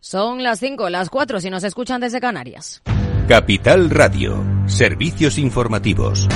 Son las 5, las 4 si nos escuchan desde Canarias. Capital Radio, servicios informativos.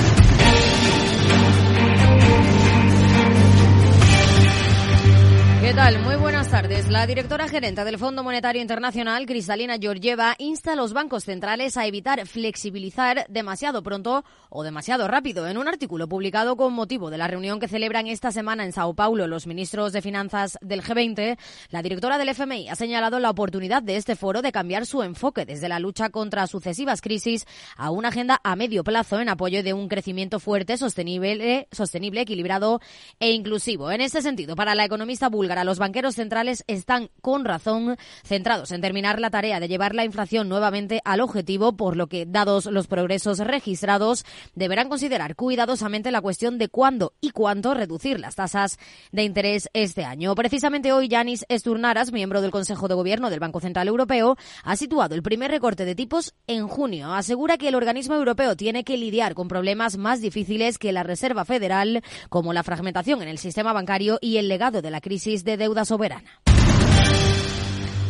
¿Qué tal? Muy buenas tardes. La directora gerente del Fondo Monetario Internacional, Cristalina Georgieva, insta a los bancos centrales a evitar flexibilizar demasiado pronto o demasiado rápido. En un artículo publicado con motivo de la reunión que celebran esta semana en Sao Paulo los ministros de Finanzas del G20, la directora del FMI ha señalado la oportunidad de este foro de cambiar su enfoque desde la lucha contra sucesivas crisis a una agenda a medio plazo en apoyo de un crecimiento fuerte, sostenible, sostenible equilibrado e inclusivo. En este sentido, para la economista búlgara, los banqueros centrales están con razón centrados en terminar la tarea de llevar la inflación nuevamente al objetivo, por lo que, dados los progresos registrados, deberán considerar cuidadosamente la cuestión de cuándo y cuánto reducir las tasas de interés este año. Precisamente hoy, Yanis Esturnaras, miembro del Consejo de Gobierno del Banco Central Europeo, ha situado el primer recorte de tipos en junio. Asegura que el organismo europeo tiene que lidiar con problemas más difíciles que la Reserva Federal, como la fragmentación en el sistema bancario y el legado de la crisis de deuda soberana.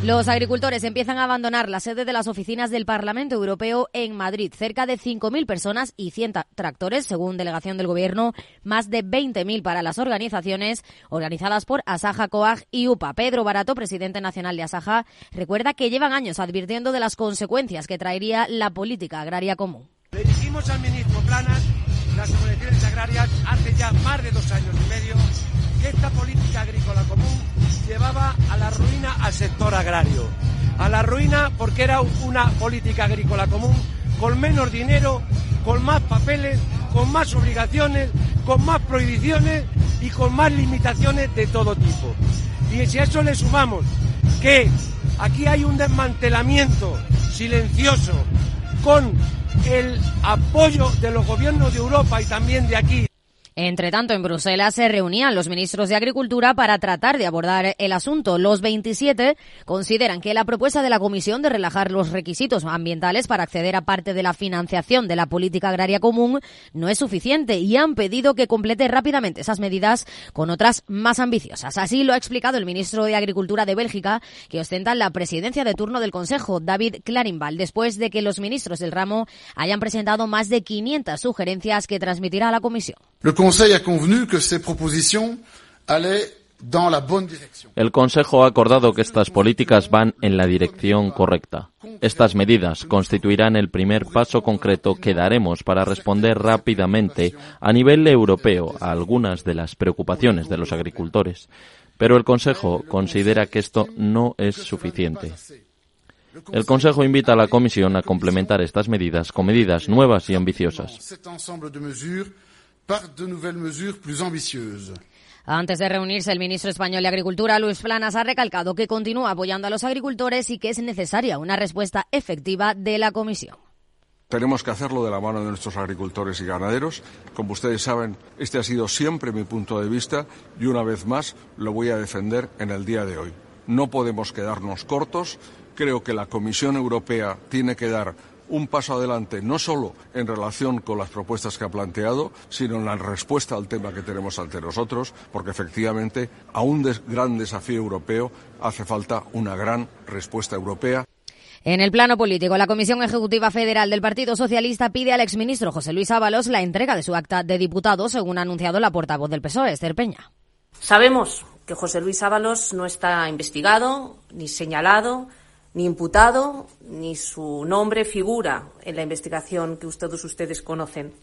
Los agricultores empiezan a abandonar la sede de las oficinas del Parlamento Europeo en Madrid. Cerca de 5.000 personas y 100 tractores, según delegación del Gobierno, más de 20.000 para las organizaciones organizadas por Asaja, COAG y UPA. Pedro Barato, presidente nacional de Asaja, recuerda que llevan años advirtiendo de las consecuencias que traería la política agraria común. Le dijimos al ministro Planas, las organizaciones agrarias, hace ya más de dos años y medio, que esta política agrícola común llevaba a la ruina al sector agrario. A la ruina porque era una política agrícola común con menos dinero, con más papeles, con más obligaciones, con más prohibiciones y con más limitaciones de todo tipo. Y si a eso le sumamos que aquí hay un desmantelamiento silencioso con el apoyo de los gobiernos de Europa y también de aquí entre tanto, en Bruselas se reunían los ministros de Agricultura para tratar de abordar el asunto. Los 27 consideran que la propuesta de la Comisión de relajar los requisitos ambientales para acceder a parte de la financiación de la política agraria común no es suficiente y han pedido que complete rápidamente esas medidas con otras más ambiciosas. Así lo ha explicado el ministro de Agricultura de Bélgica, que ostenta la presidencia de turno del Consejo, David Clarinval, después de que los ministros del ramo hayan presentado más de 500 sugerencias que transmitirá a la Comisión. El Consejo ha acordado que estas políticas van en la dirección correcta. Estas medidas constituirán el primer paso concreto que daremos para responder rápidamente a nivel europeo a algunas de las preocupaciones de los agricultores. Pero el Consejo considera que esto no es suficiente. El Consejo invita a la Comisión a complementar estas medidas con medidas nuevas y ambiciosas. Antes de reunirse, el ministro español de Agricultura, Luis Planas, ha recalcado que continúa apoyando a los agricultores y que es necesaria una respuesta efectiva de la Comisión. Tenemos que hacerlo de la mano de nuestros agricultores y ganaderos. Como ustedes saben, este ha sido siempre mi punto de vista y una vez más lo voy a defender en el día de hoy. No podemos quedarnos cortos. Creo que la Comisión Europea tiene que dar un paso adelante no solo en relación con las propuestas que ha planteado, sino en la respuesta al tema que tenemos ante nosotros, porque efectivamente a un gran desafío europeo hace falta una gran respuesta europea. En el plano político, la Comisión Ejecutiva Federal del Partido Socialista pide al exministro José Luis Ábalos la entrega de su acta de diputado, según ha anunciado la portavoz del PSOE, Esther Peña. Sabemos que José Luis Ábalos no está investigado ni señalado ni imputado, ni su nombre figura en la investigación que todos ustedes conocen.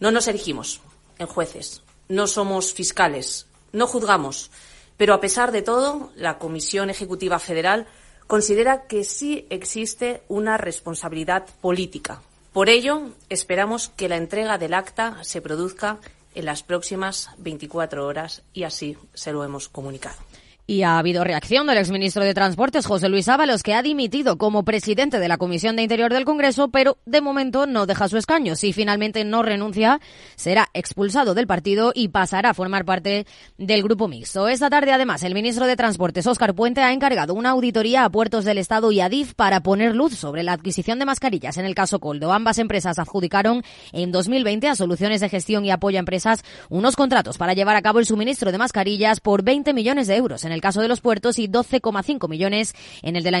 No nos erigimos en jueces, no somos fiscales, no juzgamos, pero a pesar de todo, la Comisión Ejecutiva Federal considera que sí existe una responsabilidad política. Por ello, esperamos que la entrega del acta se produzca en las próximas 24 horas y así se lo hemos comunicado. Y ha habido reacción del exministro de Transportes, José Luis Ábalos, que ha dimitido como presidente de la Comisión de Interior del Congreso, pero de momento no deja su escaño. Si finalmente no renuncia, será expulsado del partido y pasará a formar parte del grupo mixto. Esta tarde, además, el ministro de Transportes, Óscar Puente, ha encargado una auditoría a puertos del Estado y a DIF para poner luz sobre la adquisición de mascarillas en el caso Coldo. Ambas empresas adjudicaron en 2020 a Soluciones de Gestión y Apoyo a Empresas unos contratos para llevar a cabo el suministro de mascarillas por 20 millones de euros en el el caso de los puertos y 12,5 millones en el de la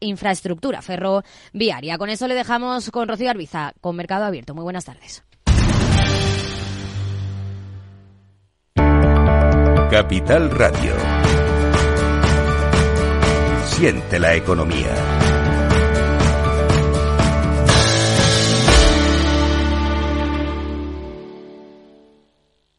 infraestructura ferroviaria. Con eso le dejamos con Rocío Arbiza, con Mercado Abierto. Muy buenas tardes. Capital Radio. Siente la economía.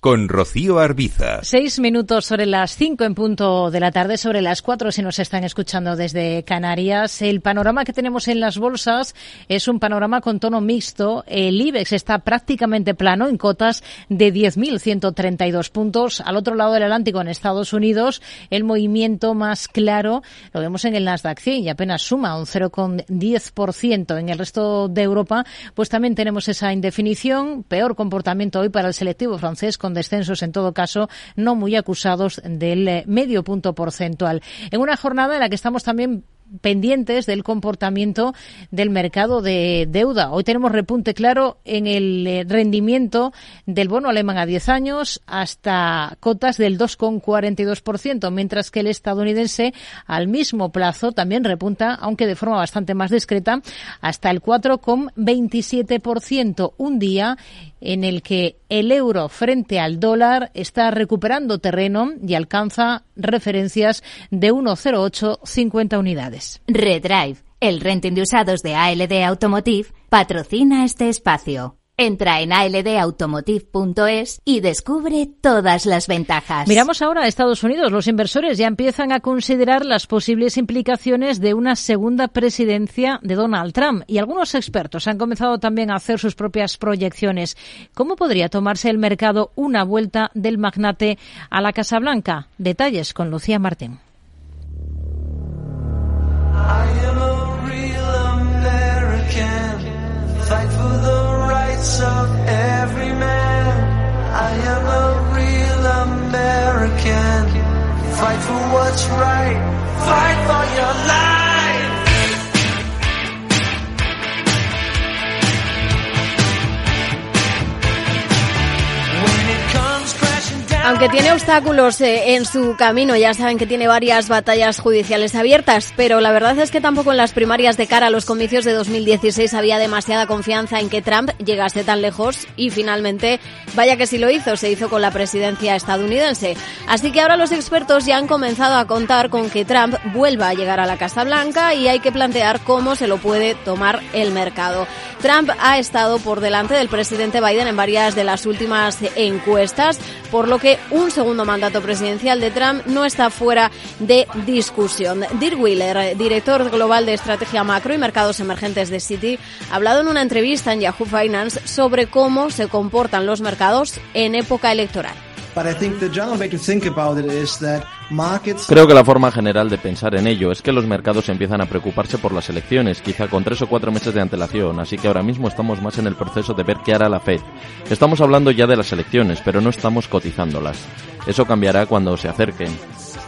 con Rocío Arbiza. Seis minutos sobre las cinco en punto de la tarde, sobre las cuatro si nos están escuchando desde Canarias. El panorama que tenemos en las bolsas es un panorama con tono mixto. El IBEX está prácticamente plano en cotas de 10.132 puntos. Al otro lado del Atlántico, en Estados Unidos, el movimiento más claro lo vemos en el Nasdaq 100 y apenas suma un 0,10%. En el resto de Europa, pues también tenemos esa indefinición. Peor comportamiento hoy para el selectivo francés con descensos en todo caso no muy acusados del eh, medio punto porcentual. En una jornada en la que estamos también pendientes del comportamiento del mercado de deuda. Hoy tenemos repunte claro en el eh, rendimiento del bono alemán a 10 años hasta cotas del 2,42%, mientras que el estadounidense al mismo plazo también repunta, aunque de forma bastante más discreta, hasta el 4,27%, un día en el que el euro frente al dólar está recuperando terreno y alcanza referencias de 1,0850 unidades. Redrive, el renting de usados de ALD Automotive, patrocina este espacio. Entra en aldautomotive.es y descubre todas las ventajas. Miramos ahora a Estados Unidos. Los inversores ya empiezan a considerar las posibles implicaciones de una segunda presidencia de Donald Trump y algunos expertos han comenzado también a hacer sus propias proyecciones. ¿Cómo podría tomarse el mercado una vuelta del magnate a la Casa Blanca? Detalles con Lucía Martín. Rights of every man. I am a real American. Fight for what's right. Fight for your life. Aunque tiene obstáculos eh, en su camino, ya saben que tiene varias batallas judiciales abiertas, pero la verdad es que tampoco en las primarias de cara a los comicios de 2016 había demasiada confianza en que Trump llegase tan lejos y finalmente, vaya que sí lo hizo, se hizo con la presidencia estadounidense. Así que ahora los expertos ya han comenzado a contar con que Trump vuelva a llegar a la Casa Blanca y hay que plantear cómo se lo puede tomar el mercado. Trump ha estado por delante del presidente Biden en varias de las últimas encuestas, por lo que un segundo mandato presidencial de Trump no está fuera de discusión. Dirk Wheeler, director global de estrategia macro y mercados emergentes de Citi, ha hablado en una entrevista en Yahoo Finance sobre cómo se comportan los mercados en época electoral. Creo que la forma general de pensar en ello es que los mercados empiezan a preocuparse por las elecciones, quizá con tres o cuatro meses de antelación, así que ahora mismo estamos más en el proceso de ver qué hará la Fed. Estamos hablando ya de las elecciones, pero no estamos cotizándolas. Eso cambiará cuando se acerquen.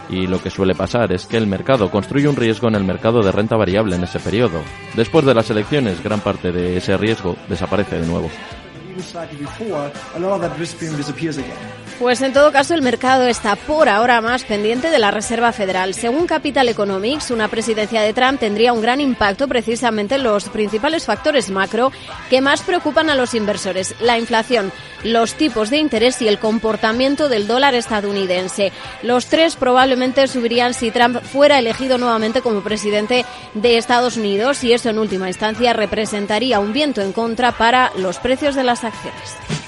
Y lo que suele pasar es que el mercado construye un riesgo en el mercado de renta variable en ese periodo. Después de las elecciones, gran parte de ese riesgo desaparece de nuevo. Pues en todo caso el mercado está por ahora más pendiente de la Reserva Federal. Según Capital Economics, una presidencia de Trump tendría un gran impacto precisamente en los principales factores macro que más preocupan a los inversores, la inflación, los tipos de interés y el comportamiento del dólar estadounidense. Los tres probablemente subirían si Trump fuera elegido nuevamente como presidente de Estados Unidos y eso en última instancia representaría un viento en contra para los precios de las acciones.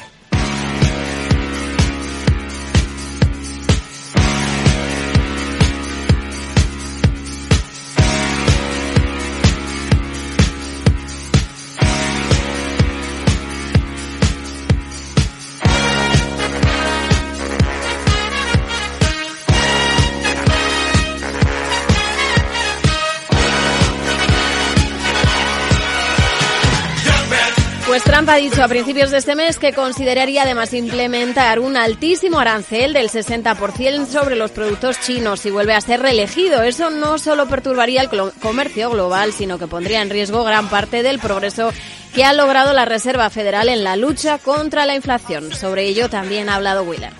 Trump ha dicho a principios de este mes que consideraría además implementar un altísimo arancel del 60% sobre los productos chinos si vuelve a ser reelegido. Eso no solo perturbaría el comercio global, sino que pondría en riesgo gran parte del progreso que ha logrado la Reserva Federal en la lucha contra la inflación. Sobre ello también ha hablado Wheeler.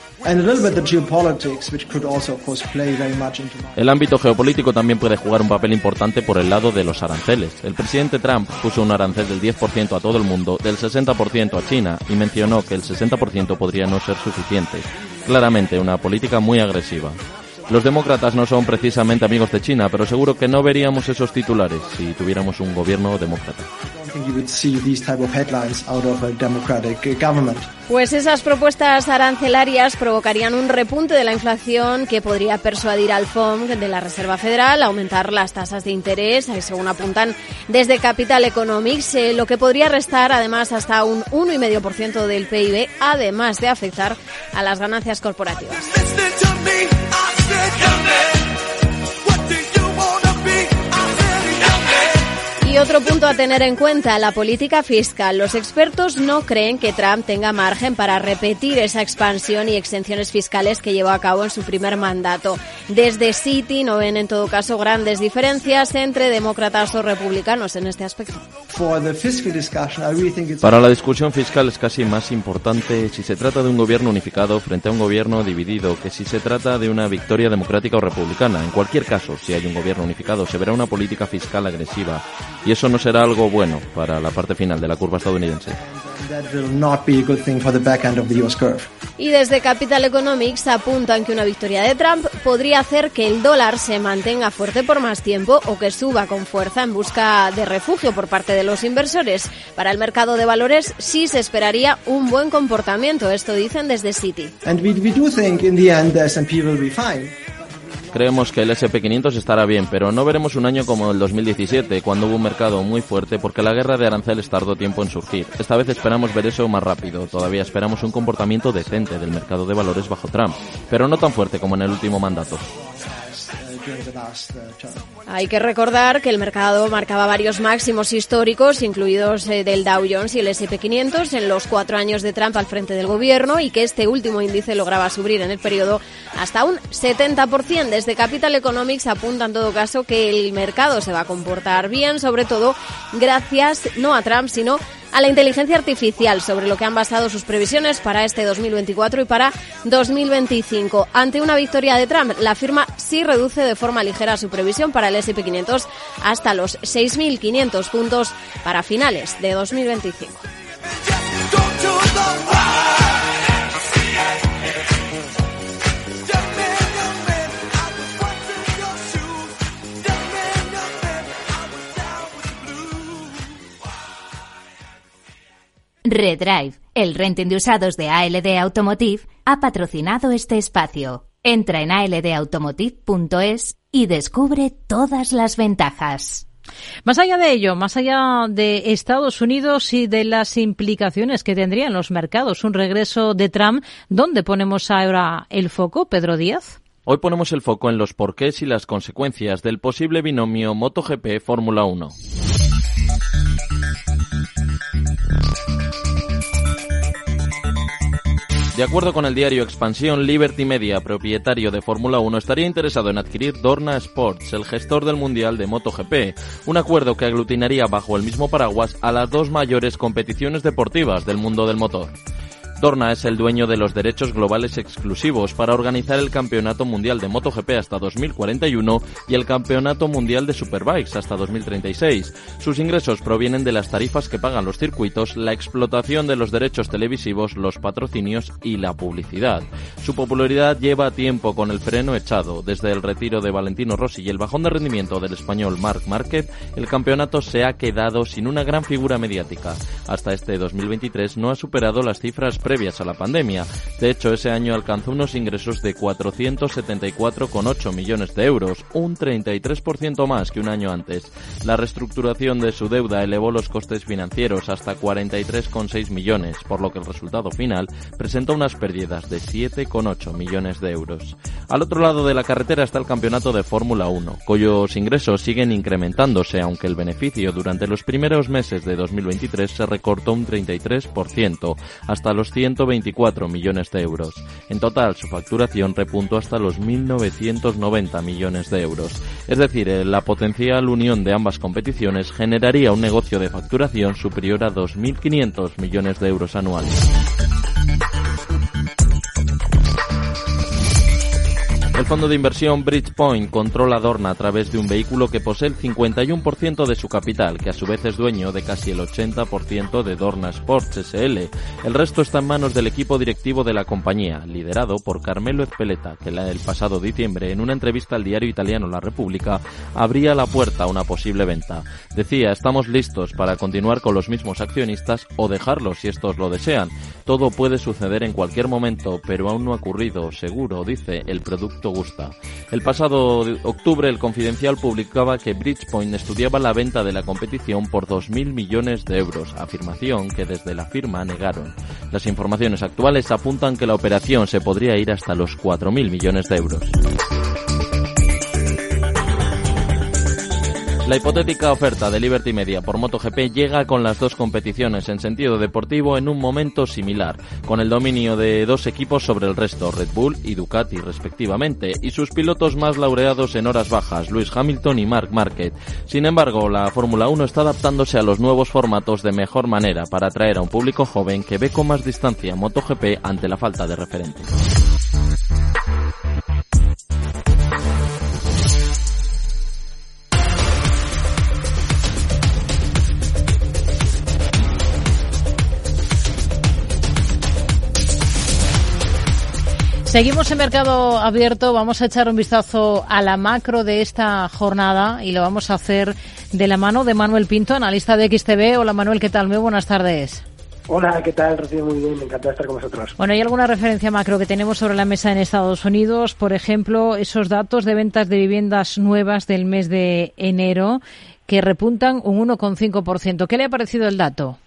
El ámbito geopolítico también puede jugar un papel importante por el lado de los aranceles. El presidente Trump puso un arancel del 10% a todo el mundo, del 60% a China y mencionó que el 60% podría no ser suficiente. Claramente una política muy agresiva. Los demócratas no son precisamente amigos de China, pero seguro que no veríamos esos titulares si tuviéramos un gobierno demócrata. Pues esas propuestas arancelarias provocarían un repunte de la inflación que podría persuadir al FOMC de la Reserva Federal a aumentar las tasas de interés, eh, según apuntan desde Capital Economics, eh, lo que podría restar además hasta un 1,5% del PIB, además de afectar a las ganancias corporativas. Y otro punto a tener en cuenta, la política fiscal. Los expertos no creen que Trump tenga margen para repetir esa expansión y exenciones fiscales que llevó a cabo en su primer mandato. Desde City no ven en todo caso grandes diferencias entre demócratas o republicanos en este aspecto. Para la discusión fiscal es casi más importante si se trata de un gobierno unificado frente a un gobierno dividido que si se trata de una victoria democrática o republicana. En cualquier caso, si hay un gobierno unificado, se verá una política fiscal agresiva y eso no será algo bueno para la parte final de la curva estadounidense. Y desde Capital Economics apuntan que una victoria de Trump podría hacer que el dólar se mantenga fuerte por más tiempo o que suba con fuerza en busca de refugio por parte de los inversores. Para el mercado de valores sí se esperaría un buen comportamiento, esto dicen desde Citi. Creemos que el SP500 estará bien, pero no veremos un año como el 2017, cuando hubo un mercado muy fuerte porque la guerra de aranceles tardó tiempo en surgir. Esta vez esperamos ver eso más rápido. Todavía esperamos un comportamiento decente del mercado de valores bajo Trump, pero no tan fuerte como en el último mandato. Hay que recordar que el mercado marcaba varios máximos históricos, incluidos eh, del Dow Jones y el S&P500, en los cuatro años de Trump al frente del gobierno y que este último índice lograba subir en el periodo hasta un 70%. Desde Capital Economics apunta en todo caso que el mercado se va a comportar bien, sobre todo gracias no a Trump, sino a la inteligencia artificial, sobre lo que han basado sus previsiones para este 2024 y para 2025. Ante una victoria de Trump, la firma sí reduce de forma ligera su previsión para el S&P 500 hasta los 6.500 puntos para finales de 2025. Redrive, el renting de usados de ALD Automotive, ha patrocinado este espacio. Entra en aldautomotive.es y descubre todas las ventajas. Más allá de ello, más allá de Estados Unidos y de las implicaciones que tendrían los mercados, un regreso de Trump, ¿dónde ponemos ahora el foco, Pedro Díaz? Hoy ponemos el foco en los porqués y las consecuencias del posible binomio MotoGP Fórmula 1. De acuerdo con el diario Expansión, Liberty Media, propietario de Fórmula 1, estaría interesado en adquirir Dorna Sports, el gestor del Mundial de MotoGP, un acuerdo que aglutinaría bajo el mismo paraguas a las dos mayores competiciones deportivas del mundo del motor. Dorna es el dueño de los derechos globales exclusivos para organizar el Campeonato Mundial de MotoGP hasta 2041 y el Campeonato Mundial de Superbikes hasta 2036. Sus ingresos provienen de las tarifas que pagan los circuitos, la explotación de los derechos televisivos, los patrocinios y la publicidad. Su popularidad lleva tiempo con el freno echado. Desde el retiro de Valentino Rossi y el bajón de rendimiento del español Marc Márquez, el campeonato se ha quedado sin una gran figura mediática. Hasta este 2023 no ha superado las cifras pre previas a la pandemia. De hecho, ese año alcanzó unos ingresos de 474,8 millones de euros, un 33% más que un año antes. La reestructuración de su deuda elevó los costes financieros hasta 43,6 millones, por lo que el resultado final presenta unas pérdidas de 7,8 millones de euros. Al otro lado de la carretera está el campeonato de Fórmula 1, cuyos ingresos siguen incrementándose, aunque el beneficio durante los primeros meses de 2023 se recortó un 33%, hasta los 124 millones de euros. En total, su facturación repuntó hasta los 1.990 millones de euros. Es decir, eh, la potencial unión de ambas competiciones generaría un negocio de facturación superior a 2.500 millones de euros anuales. El fondo de inversión Bridgepoint controla Dorna a través de un vehículo que posee el 51% de su capital, que a su vez es dueño de casi el 80% de Dorna Sports SL. El resto está en manos del equipo directivo de la compañía, liderado por Carmelo Ezpeleta, que el pasado diciembre, en una entrevista al diario italiano La República, abría la puerta a una posible venta. Decía, estamos listos para continuar con los mismos accionistas o dejarlos si estos lo desean. Todo puede suceder en cualquier momento, pero aún no ha ocurrido, seguro, dice el producto El pasado octubre, el Confidencial publicaba que Bridgepoint estudiaba la venta de la competición por 2.000 millones de euros, afirmación que desde la firma negaron. Las informaciones actuales apuntan que la operación se podría ir hasta los 4.000 millones de euros. La hipotética oferta de Liberty Media por MotoGP llega con las dos competiciones en sentido deportivo en un momento similar, con el dominio de dos equipos sobre el resto, Red Bull y Ducati respectivamente, y sus pilotos más laureados en horas bajas, Lewis Hamilton y Mark Marquez. Sin embargo, la Fórmula 1 está adaptándose a los nuevos formatos de mejor manera para atraer a un público joven que ve con más distancia MotoGP ante la falta de referentes. Seguimos en mercado abierto. Vamos a echar un vistazo a la macro de esta jornada y lo vamos a hacer de la mano de Manuel Pinto, analista de XTV. Hola Manuel, ¿qué tal? Muy buenas tardes. Hola, ¿qué tal? Recibo muy bien, me encanta estar con vosotros. Bueno, ¿hay alguna referencia macro que tenemos sobre la mesa en Estados Unidos? Por ejemplo, esos datos de ventas de viviendas nuevas del mes de enero que repuntan un 1,5%. ¿Qué le ha parecido el dato?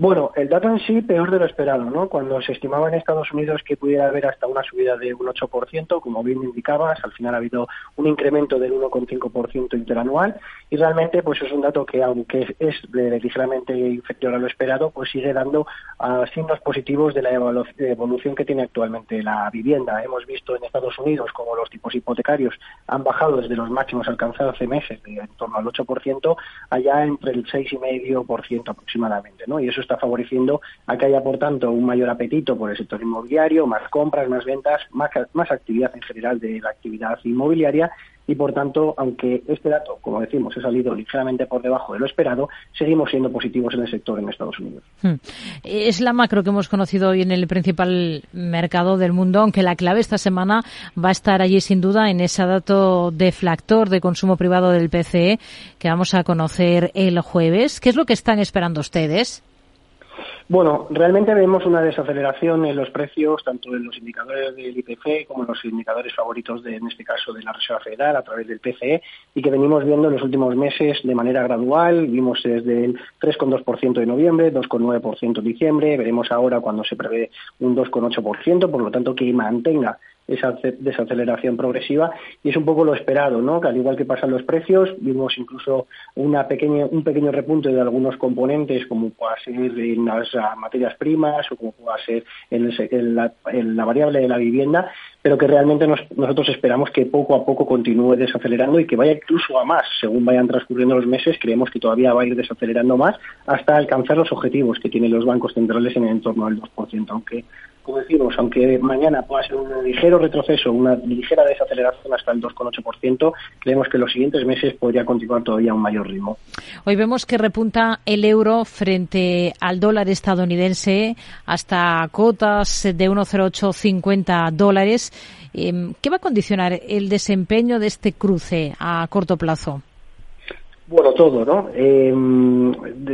Bueno, el dato en sí peor de lo esperado, ¿no? Cuando se estimaba en Estados Unidos que pudiera haber hasta una subida de un 8%, como bien indicabas, al final ha habido un incremento del 1,5% interanual y realmente pues es un dato que aunque es ligeramente inferior a lo esperado, pues sigue dando uh, signos positivos de la evolución que tiene actualmente la vivienda. Hemos visto en Estados Unidos como los tipos hipotecarios han bajado desde los máximos alcanzados hace meses de en torno al 8% allá entre el 6,5% aproximadamente, ¿no? Y eso está favoreciendo a que haya, por tanto, un mayor apetito por el sector inmobiliario, más compras, más ventas, más, más actividad en general de la actividad inmobiliaria y por tanto, aunque este dato, como decimos, ha salido ligeramente por debajo de lo esperado, seguimos siendo positivos en el sector en Estados Unidos. Hmm. Es la macro que hemos conocido hoy en el principal mercado del mundo, aunque la clave esta semana va a estar allí sin duda en ese dato deflactor de consumo privado del PCE que vamos a conocer el jueves. ¿Qué es lo que están esperando ustedes? Bueno, realmente vemos una desaceleración en los precios, tanto en los indicadores del IPC como en los indicadores favoritos, de, en este caso, de la Reserva Federal a través del PCE, y que venimos viendo en los últimos meses de manera gradual. Vimos desde el 3,2% de noviembre, 2,9% en diciembre, veremos ahora cuando se prevé un 2,8%, por lo tanto que mantenga esa desaceleración progresiva y es un poco lo esperado, ¿no? Que al igual que pasan los precios, vimos incluso una pequeña, un pequeño repunte de algunos componentes como pueda ser en las materias primas o como pueda ser en, la, variable de la vivienda, pero que realmente nosotros esperamos que poco a poco continúe desacelerando y que vaya incluso a más. Según vayan transcurriendo los meses, creemos que todavía va a ir desacelerando más hasta alcanzar los objetivos que tienen los bancos centrales en el entorno del 2%, aunque como decimos, aunque mañana pueda ser un ligero retroceso, una ligera desaceleración hasta el 2,8%, creemos que en los siguientes meses podría continuar todavía a un mayor ritmo. Hoy vemos que repunta el euro frente al dólar estadounidense hasta cotas de 1,0850 dólares. Em, ¿Qué va a condicionar el desempeño de este cruce a corto plazo? Bueno, todo, ¿no? Eh,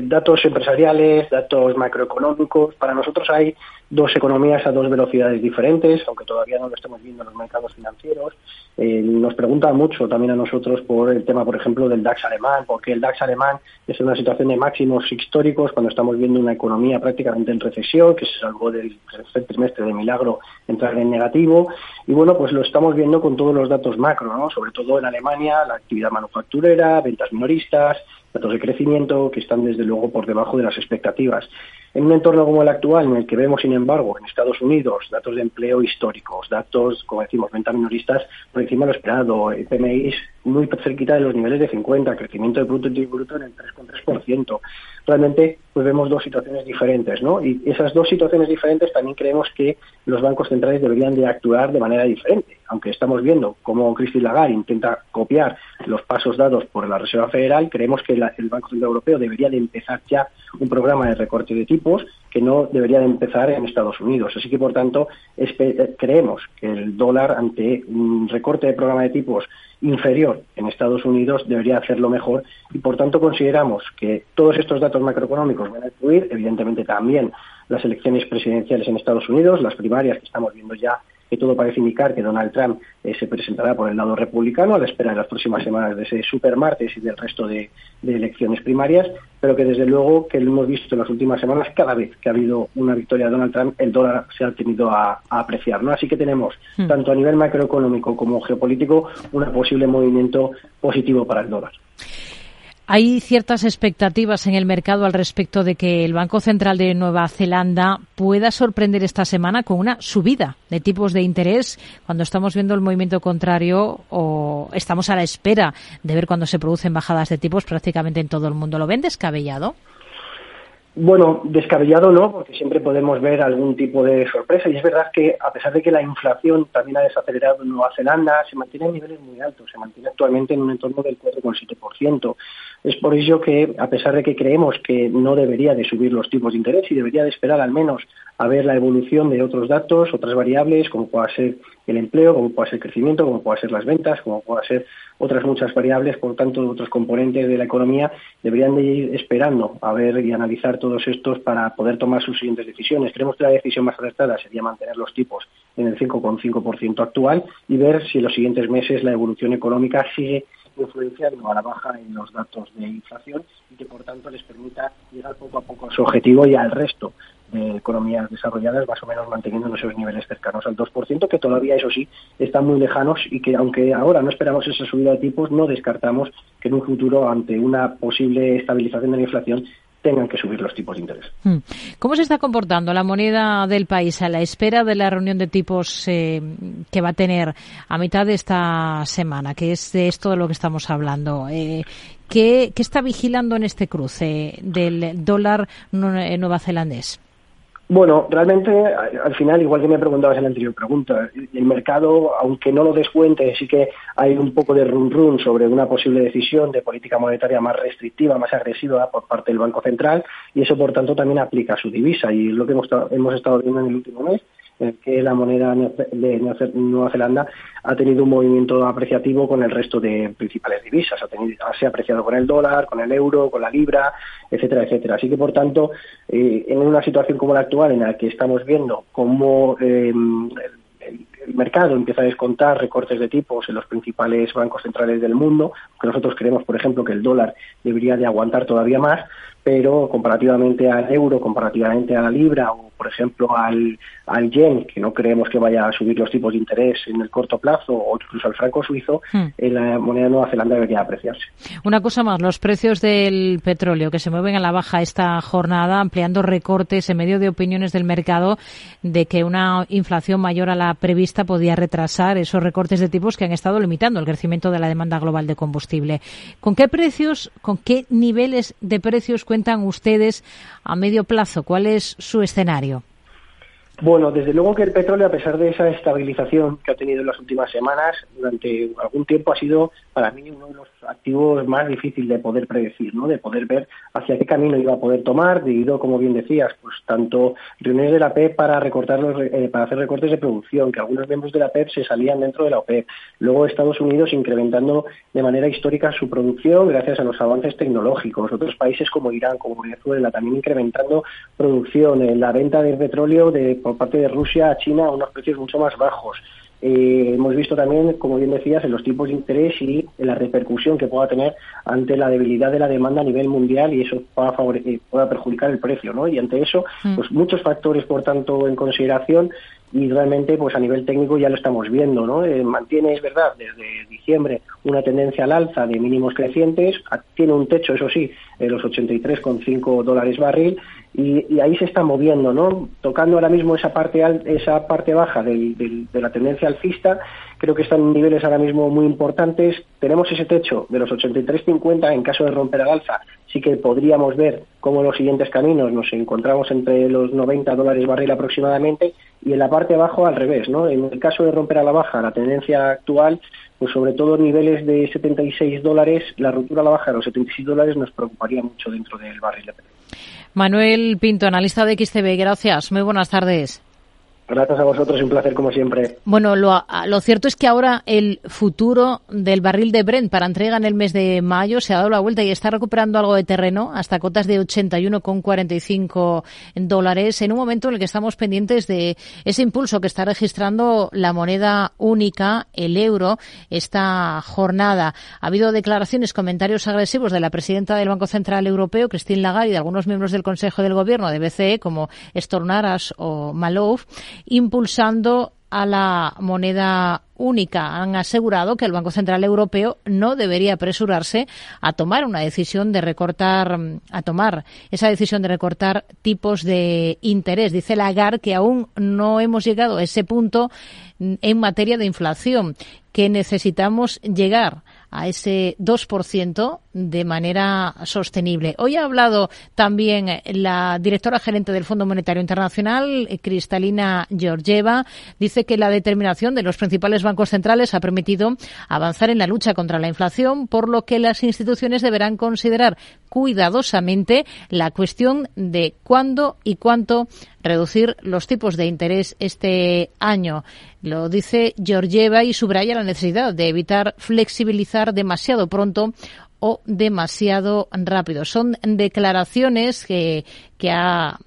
datos empresariales, datos macroeconómicos. Para nosotros hay dos economías a dos velocidades diferentes, aunque todavía no lo estamos viendo en los mercados financieros. Eh, nos preguntan mucho también a nosotros por el tema, por ejemplo, del DAX alemán, porque el DAX alemán es una situación de máximos históricos cuando estamos viendo una economía prácticamente en recesión, que se salvó del tercer trimestre de milagro entrar en negativo. Y bueno, pues lo estamos viendo con todos los datos macro, ¿no? Sobre todo en Alemania, la actividad manufacturera, ventas minoristas, datos de crecimiento que están desde luego por debajo de las expectativas. En un entorno como el actual, en el que vemos, sin embargo, en Estados Unidos datos de empleo históricos, datos, como decimos, ventas minoristas por encima de lo esperado, PMI muy cerquita de los niveles de 50, crecimiento de Producto Interior Bruto en el 3,3%. Realmente, pues vemos dos situaciones diferentes, ¿no? Y esas dos situaciones diferentes también creemos que los bancos centrales deberían de actuar de manera diferente. Aunque estamos viendo cómo Christine Lagarde intenta copiar los pasos dados por la Reserva Federal, creemos que el Banco Central Europeo debería de empezar ya un programa de recorte de tipos que no debería de empezar en Estados Unidos. Así que, por tanto, eh, creemos que el dólar, ante un recorte de programa de tipos inferior en Estados Unidos, debería hacerlo mejor y, por tanto, consideramos que todos estos datos macroeconómicos van a influir, evidentemente también las elecciones presidenciales en Estados Unidos, las primarias que estamos viendo ya que todo parece indicar que Donald Trump eh, se presentará por el lado republicano a la espera de las próximas semanas de ese supermartes y del resto de, elecciones primarias, pero que desde luego que lo hemos visto en las últimas semanas, cada vez que ha habido una victoria de Donald Trump, el dólar se ha tenido a, apreciar. ¿no? Así que tenemos, hmm. tanto a nivel macroeconómico como geopolítico, un posible movimiento positivo para el dólar. Hay ciertas expectativas en el mercado al respecto de que el Banco Central de Nueva Zelanda pueda sorprender esta semana con una subida de tipos de interés cuando estamos viendo el movimiento contrario o estamos a la espera de ver cuando se producen bajadas de tipos prácticamente en todo el mundo. ¿Lo ven descabellado? Bueno, descabellado no, porque siempre podemos ver algún tipo de sorpresa. Y es verdad que, a pesar de que la inflación también ha desacelerado en Nueva Zelanda, se mantiene en niveles muy altos, se mantiene actualmente en un entorno del 4,7%. Es por ello que, a pesar de que creemos que no debería de subir los tipos de interés y debería de esperar al menos a ver la evolución de otros datos, otras variables, como pueda ser el empleo, como pueda ser el crecimiento, como pueda ser las ventas, como pueda ser otras muchas variables, por tanto, otros componentes de la economía, deberían de ir esperando a ver y analizar todos estos para poder tomar sus siguientes decisiones. Creemos que la decisión más acertada sería mantener los tipos en el 5,5% actual y ver si en los siguientes meses la evolución económica sigue influenciando a la baja en los datos de inflación y que por tanto les permita llegar poco a poco a su objetivo y al resto de economías desarrolladas más o menos manteniendo esos niveles cercanos al 2%, que todavía, eso sí, están muy lejanos y que aunque ahora no esperamos esa subida de tipos, no descartamos que en un futuro, ante una posible estabilización de la inflación, tengan que subir los tipos de interés. Hmm. ¿Cómo se está comportando la moneda del país a la espera de la reunión de tipos eh, que va a tener a mitad de esta semana, que es de esto de lo que estamos hablando? Eh, ¿qué, ¿Qué está vigilando en este cruce del dólar eh, nueva zelandés? Bueno, realmente al final, igual que me preguntabas en la anterior pregunta, el mercado, aunque no lo descuente, sí que hay un poco de run run sobre una posible decisión de política monetaria más restrictiva, más agresiva por parte del Banco Central y eso, por tanto, también aplica a su divisa y es lo que hemos, hemos estado viendo en el último mes que la moneda de Nueva Zelanda ha tenido un movimiento apreciativo con el resto de principales divisas. Ha tenido, se ha apreciado con el dólar, con el euro, con la libra, etcétera, etcétera. Así que, por tanto, eh, en una situación como la actual, en la que estamos viendo cómo eh, el, mercado empieza a descontar recortes de tipos en los principales bancos centrales del mundo, que nosotros creemos, por ejemplo, que el dólar debería de aguantar todavía más, pero comparativamente al euro, comparativamente a la libra o, por ejemplo, al, al yen, que no creemos que vaya a subir los tipos de interés en el corto plazo, o incluso al franco suizo, hmm. en la moneda de Nueva Zelanda debería apreciarse. Una cosa más, los precios del petróleo que se mueven a la baja esta jornada, ampliando recortes en medio de opiniones del mercado de que una inflación mayor a la prevista podía retrasar esos recortes de tipos que han estado limitando el crecimiento de la demanda global de combustible. ¿Con qué precios, con qué niveles de precios cuentan ustedes a medio plazo? ¿Cuál es su escenario? Bueno, desde luego que el petróleo, a pesar de esa estabilización que ha tenido en las últimas semanas, durante algún tiempo ha sido para mí uno de los activos más difíciles de poder predecir, ¿no? De poder ver hacia qué camino iba a poder tomar, debido, como bien decías, pues tanto reuniones de la OPEP para recortar los, eh, para hacer recortes de producción, que algunos miembros de la OPEP se salían dentro de la OPEP, luego Estados Unidos incrementando de manera histórica su producción gracias a los avances tecnológicos, otros países como Irán, como Venezuela, también incrementando producción, en la venta de petróleo de por parte de Rusia a China a unos precios mucho más bajos. Eh, hemos visto también, como bien decías, en los tipos de interés y en la repercusión que pueda tener ante la debilidad de la demanda a nivel mundial y eso pueda, eh, pueda perjudicar el precio, ¿no? Y ante eso, mm. pues muchos factores, por tanto, en consideración y realmente pues a nivel técnico ya lo estamos viendo, ¿no? Eh, mantiene, es verdad, desde diciembre una tendencia al alza de mínimos crecientes, tiene un techo, eso sí, en los 83,5 dólares barril y, ahí se está moviendo, ¿no? Tocando ahora mismo esa parte esa parte baja de la tendencia alcista, creo que están en niveles ahora mismo muy importantes. Tenemos ese techo de los 83,50 en caso de romper al alza, sí que podríamos ver cómo los siguientes caminos nos encontramos entre los 90 dólares barril aproximadamente y en la parte abajo al revés, ¿no? En el caso de romper a la baja la tendencia actual, pues sobre todo niveles de 76 dólares, la ruptura a la baja de los 76 dólares nos preocuparía mucho dentro del barril de petróleo. Manuel Pinto, analista de XTB, gracias. Muy buenas tardes. Gracias a vosotros, un placer como siempre. Bueno, lo, lo, cierto es que ahora el futuro del barril de Brent para entrega en el mes de mayo se ha dado la vuelta y está recuperando algo de terreno hasta cotas de 81,45 dólares en un momento en el que estamos pendientes de ese impulso que está registrando la moneda única, el euro, esta jornada. Ha habido declaraciones, comentarios agresivos de la presidenta del Banco Central Europeo, Christine Lagarde, y de algunos miembros del Consejo del Gobierno de BCE, como Stornaras o Malouf impulsando a la moneda única. Han asegurado que el Banco Central Europeo no debería apresurarse a tomar una decisión de recortar, a tomar esa decisión de recortar tipos de interés. Dice Lagarde que aún no hemos llegado a ese punto en materia de inflación, que necesitamos llegar a ese 2% de manera sostenible. Hoy ha hablado también la directora gerente del Fondo Monetario Internacional, Cristalina Georgieva. Dice que la determinación de los principales bancos centrales ha permitido avanzar en la lucha contra la inflación, por lo que las instituciones deberán considerar cuidadosamente la cuestión de cuándo y cuánto reducir los tipos de interés este año. Lo dice Georgieva y subraya la necesidad de evitar flexibilizar demasiado pronto o demasiado rápido. Son declaraciones que, que, ha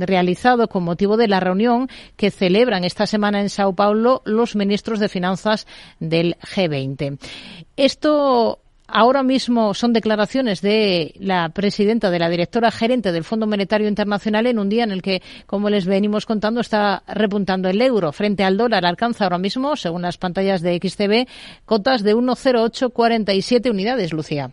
realizado con motivo de la reunión que celebran esta semana en Sao Paulo los ministros de Finanzas del G20. Esto Ahora mismo son declaraciones de la presidenta, de la directora gerente del Fondo Monetario Internacional en un día en el que, como les venimos contando, está repuntando el euro frente al dólar. Alcanza ahora mismo, según las pantallas de XTB, cotas de 1,0847 unidades, Lucía.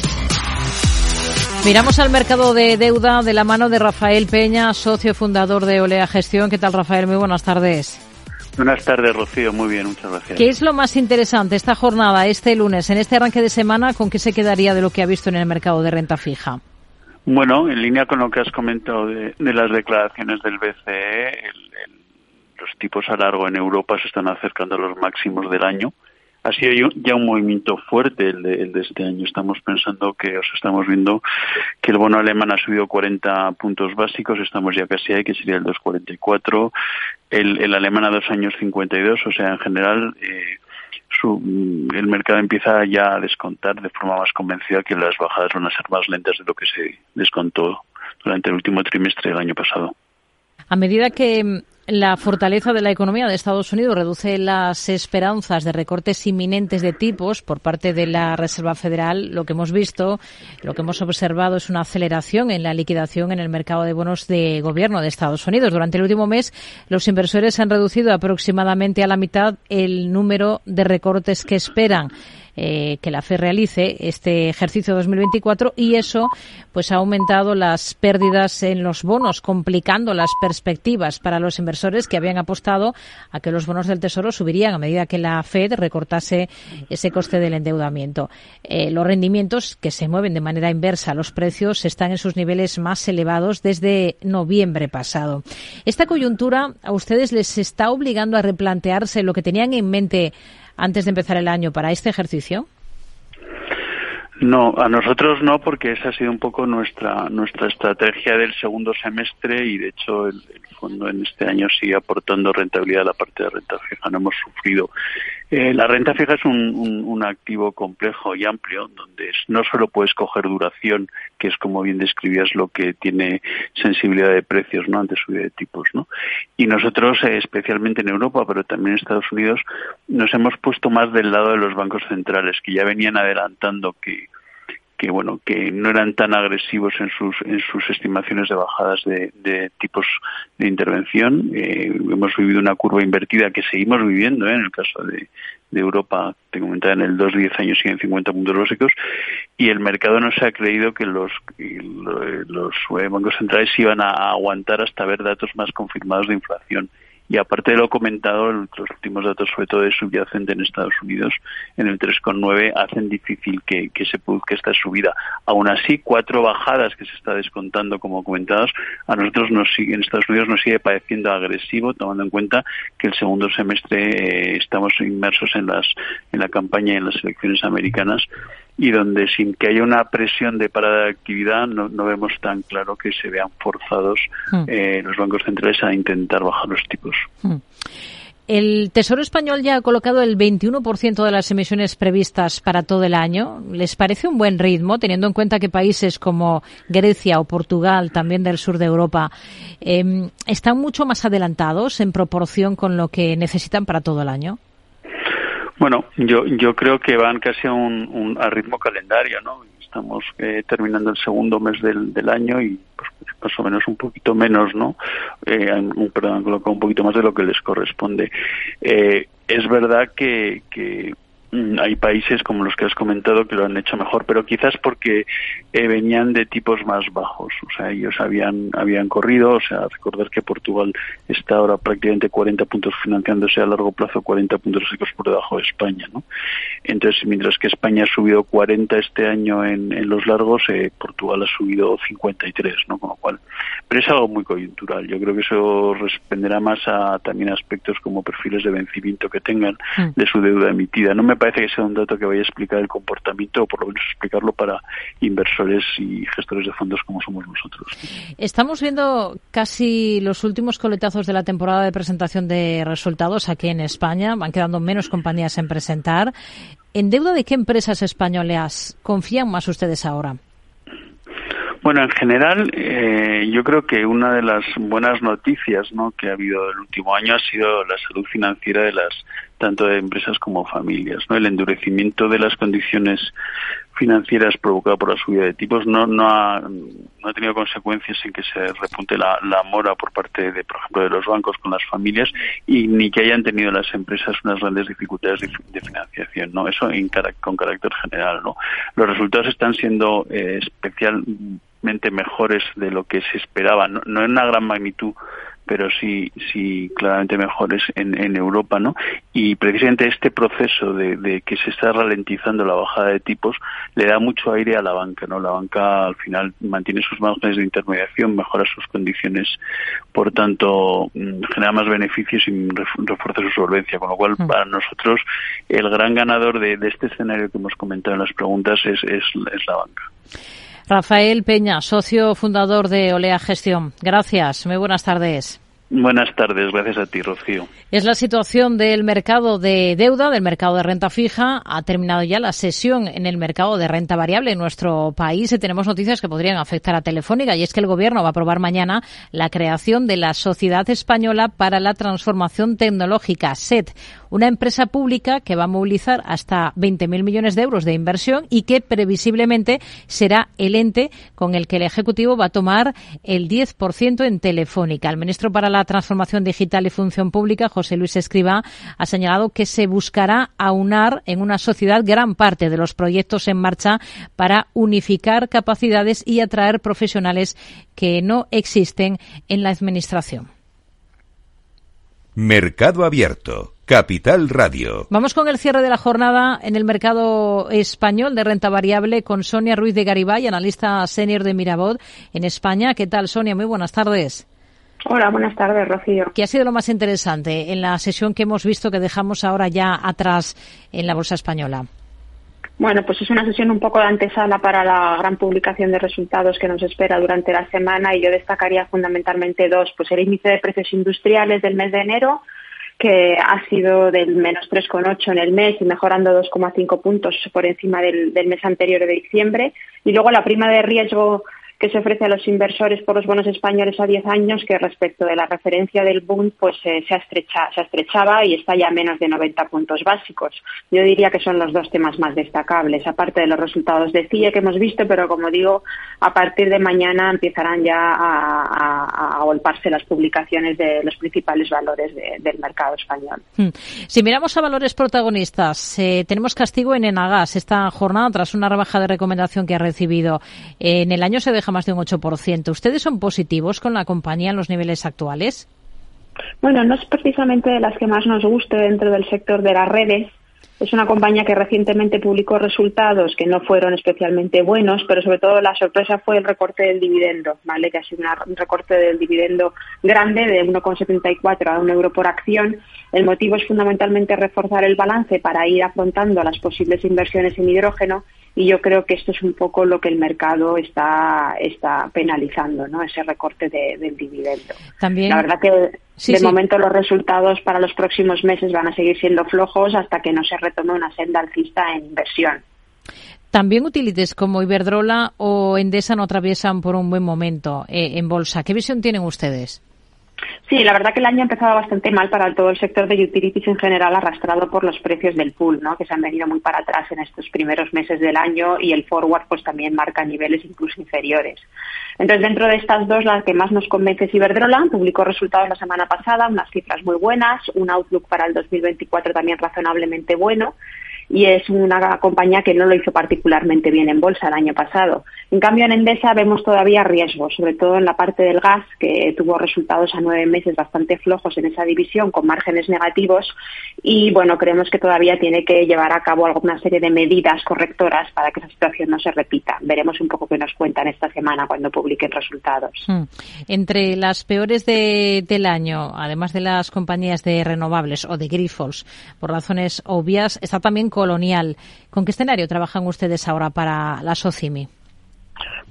Miramos al mercado de deuda de la mano de Rafael Peña, socio fundador de Olea Gestión. ¿Qué tal, Rafael? Muy buenas tardes. Buenas tardes, Rocío. Muy bien, muchas gracias. ¿Qué es lo más interesante esta jornada, este lunes, en este arranque de semana, con qué se quedaría de lo que ha visto en el mercado de renta fija? Bueno, en línea con lo que has comentado de, las declaraciones del BCE, los tipos a largo en Europa se están acercando a los máximos del año ha sido ya un movimiento fuerte el de, este año. Estamos pensando que, os estamos viendo que el bono alemán ha subido 40 puntos básicos, estamos ya casi ahí, que sería el 2,44, el, el alemán a dos años 52, o sea, en general, eh, el mercado empieza ya a descontar de forma más convencida que las bajadas van a ser más lentas de lo que se descontó durante el último trimestre del año pasado. A medida que la fortaleza de la economía de Estados Unidos reduce las esperanzas de recortes inminentes de tipos por parte de la Reserva Federal. Lo que hemos visto, lo que hemos observado es una aceleración en la liquidación en el mercado de bonos de gobierno de Estados Unidos. Durante el último mes, los inversores han reducido aproximadamente a la mitad el número de recortes que esperan. Eh, que la FED realice este ejercicio 2024 y eso pues ha aumentado las pérdidas en los bonos, complicando las perspectivas para los inversores que habían apostado a que los bonos del Tesoro subirían a medida que la Fed recortase ese coste del endeudamiento. Eh, los rendimientos que se mueven de manera inversa a los precios están en sus niveles más elevados desde noviembre pasado. Esta coyuntura a ustedes les está obligando a replantearse lo que tenían en mente antes de empezar el año para este ejercicio? No, a nosotros no, porque esa ha sido un poco nuestra nuestra estrategia del segundo semestre y de hecho el, fondo en este año sigue aportando rentabilidad a la parte de renta fija. No hemos sufrido. Eh, la renta fija es un, un, activo complejo y amplio donde no solo puedes coger duración, que es como bien describías lo que tiene sensibilidad de precios, no ante subida de tipos, ¿no? Y nosotros, eh, especialmente en Europa, pero también en Estados Unidos, nos hemos puesto más del lado de los bancos centrales que ya venían adelantando que que bueno que no eran tan agresivos en sus en sus estimaciones de bajadas de, tipos de intervención eh, hemos vivido una curva invertida que seguimos viviendo ¿eh? en el caso de, Europa te comentaba en el 2 10 años siguen 50 puntos básicos y el mercado no se ha creído que los los bancos centrales iban a aguantar hasta ver datos más confirmados de inflación y aparte de lo comentado, los últimos datos, sobre todo de subyacente en Estados Unidos, en el 3,9, hacen difícil que, se produzca esta subida. Aún así, cuatro bajadas que se está descontando, como comentados, a nosotros nos sigue, en Estados Unidos nos sigue pareciendo agresivo, tomando en cuenta que el segundo semestre eh, estamos inmersos en, las, en la campaña y en las elecciones americanas y donde sin que haya una presión de parada de actividad no, vemos tan claro que se vean forzados hmm. eh, los bancos centrales a intentar bajar los tipos. Hmm. El Tesoro Español ya ha colocado el 21% de las emisiones previstas para todo el año. ¿Les parece un buen ritmo, teniendo en cuenta que países como Grecia o Portugal, también del sur de Europa, em, están mucho más adelantados en proporción con lo que necesitan para todo el año? Bueno, yo, yo creo que van casi a un, a ritmo calendario, ¿no? Estamos eh, terminando el segundo mes del, del año y pues, más o menos un poquito menos, ¿no? Eh, perdón, han colocado un poquito más de lo que les corresponde. Eh, es verdad que, que hay países como los que has comentado que lo han hecho mejor, pero quizás porque eh, venían de tipos más bajos. O sea, ellos habían, habían corrido, o sea, recordar que Portugal está ahora prácticamente 40 puntos financiándose a largo plazo, 40 puntos secos por debajo de España, ¿no? Entonces, mientras que España ha subido 40 este año en, en los largos, eh, Portugal ha subido 53, ¿no? Con lo cual, pero es algo muy coyuntural. Yo creo que eso responderá más a también aspectos como perfiles de vencimiento que tengan mm. de su deuda emitida. No me parece que sea un dato que vaya a explicar el comportamiento o por lo menos explicarlo para inversores y gestores de fondos como somos nosotros. Estamos viendo casi los últimos coletazos de la temporada de presentación de resultados aquí en España. Van quedando menos compañías en presentar. ¿En deuda de qué empresas españolas confían más ustedes ahora? Bueno, en general, eh, yo creo que una de las buenas noticias ¿no? que ha habido el último año ha sido la salud financiera de las tanto de empresas como familias. ¿no? El endurecimiento de las condiciones financieras provocado por la subida de tipos no, no, ha, no ha tenido consecuencias en que se repunte la, la, mora por parte de, por ejemplo, de los bancos con las familias y ni que hayan tenido las empresas unas grandes dificultades de, financiación, ¿no? Eso en, con carácter general, ¿no? Los resultados están siendo eh, especialmente mejores de lo que se esperaba, no, no en una gran magnitud pero sí, sí claramente mejores en, en Europa, ¿no? Y precisamente este proceso de, de, que se está ralentizando la bajada de tipos le da mucho aire a la banca, ¿no? La banca al final mantiene sus márgenes de intermediación, mejora sus condiciones, por tanto mm, genera más beneficios y refuerza su solvencia, con lo cual mm. para nosotros el gran ganador de, de, este escenario que hemos comentado en las preguntas es, es, es la banca. Rafael Peña, socio fundador de Olea Gestión. Gracias. Muy buenas tardes. Buenas tardes, gracias a ti, Rocío. Es la situación del mercado de deuda, del mercado de renta fija. Ha terminado ya la sesión en el mercado de renta variable en nuestro país y tenemos noticias que podrían afectar a Telefónica y es que el Gobierno va a aprobar mañana la creación de la Sociedad Española para la Transformación Tecnológica, SET, una empresa pública que va a movilizar hasta 20.000 millones de euros de inversión y que previsiblemente será el ente con el que el Ejecutivo va a tomar el 10% en Telefónica. El ministro para la Transformación Digital y Función Pública, José Luis Escriba, ha señalado que se buscará aunar en una sociedad gran parte de los proyectos en marcha para unificar capacidades y atraer profesionales que no existen en la Administración. Mercado Abierto. Capital Radio. Vamos con el cierre de la jornada en el mercado español de renta variable con Sonia Ruiz de Garibay, analista senior de Mirabot en España. ¿Qué tal, Sonia? Muy buenas tardes. Hola, buenas tardes, Rocío. ¿Qué ha sido lo más interesante en la sesión que hemos visto que dejamos ahora ya atrás en la Bolsa Española? Bueno, pues es una sesión un poco de antesala para la gran publicación de resultados que nos espera durante la semana y yo destacaría fundamentalmente dos, pues el índice de precios industriales del mes de enero, que ha sido del menos 3,8 en el mes y mejorando 2,5 puntos por encima del, del mes anterior de diciembre, y luego la prima de riesgo que se ofrece a los inversores por los bonos españoles a 10 años, que respecto de la referencia del Bund pues eh, se, estrecha, se estrechaba y está ya a menos de 90 puntos básicos. Yo diría que son los dos temas más destacables, aparte de los resultados de CIE que hemos visto, pero como digo, a partir de mañana empezarán ya a, golparse las publicaciones de los principales valores del mercado español. Hmm. Si miramos a valores protagonistas, eh, tenemos castigo en Enagas esta jornada tras una rebaja de recomendación que ha recibido. en el año se deja más de un 8%. ¿Ustedes son positivos con la compañía en los niveles actuales? Bueno, no es precisamente de las que más nos guste dentro del sector de las redes. Es una compañía que recientemente publicó resultados que no fueron especialmente buenos, pero sobre todo la sorpresa fue el recorte del dividendo, ¿vale? Que ha sido un recorte del dividendo grande de 1,74 a 1 euro por acción. El motivo es fundamentalmente reforzar el balance para ir afrontando las posibles inversiones en hidrógeno y yo creo que esto es un poco lo que el mercado está, está penalizando, ¿no? Ese recorte del dividendo. También. La verdad que de momento los resultados para los próximos meses van a seguir siendo flojos hasta que no se retome una senda alcista en inversión. También utilities como Iberdrola o Endesa no atraviesan por un buen momento eh, en bolsa. ¿Qué visión tienen ustedes? Sí, la verdad que el año ha empezado bastante mal para todo el sector de utilities en general, arrastrado por los precios del pool, ¿no? que se han venido muy para atrás en estos primeros meses del año y el forward pues también marca niveles incluso inferiores. Entonces, dentro de estas dos, la que más nos convence es Iberdrola. Publicó resultados la semana pasada, unas cifras muy buenas, un outlook para el 2024 también razonablemente bueno y es una compañía que no lo hizo particularmente bien en bolsa el año pasado. En cambio, en Endesa vemos todavía riesgos, sobre todo en la parte del gas, que tuvo resultados a nueve meses bastante flojos en esa división, con márgenes negativos, y bueno, creemos que todavía tiene que llevar a cabo alguna serie de medidas correctoras para que esa situación no se repita. Veremos un poco qué nos cuentan esta semana cuando publiquen resultados. Hmm. Entre las peores del año, además de las compañías de renovables o de grifos, por razones obvias, está también colonial. ¿Con qué escenario trabajan ustedes ahora para la SOCIMI?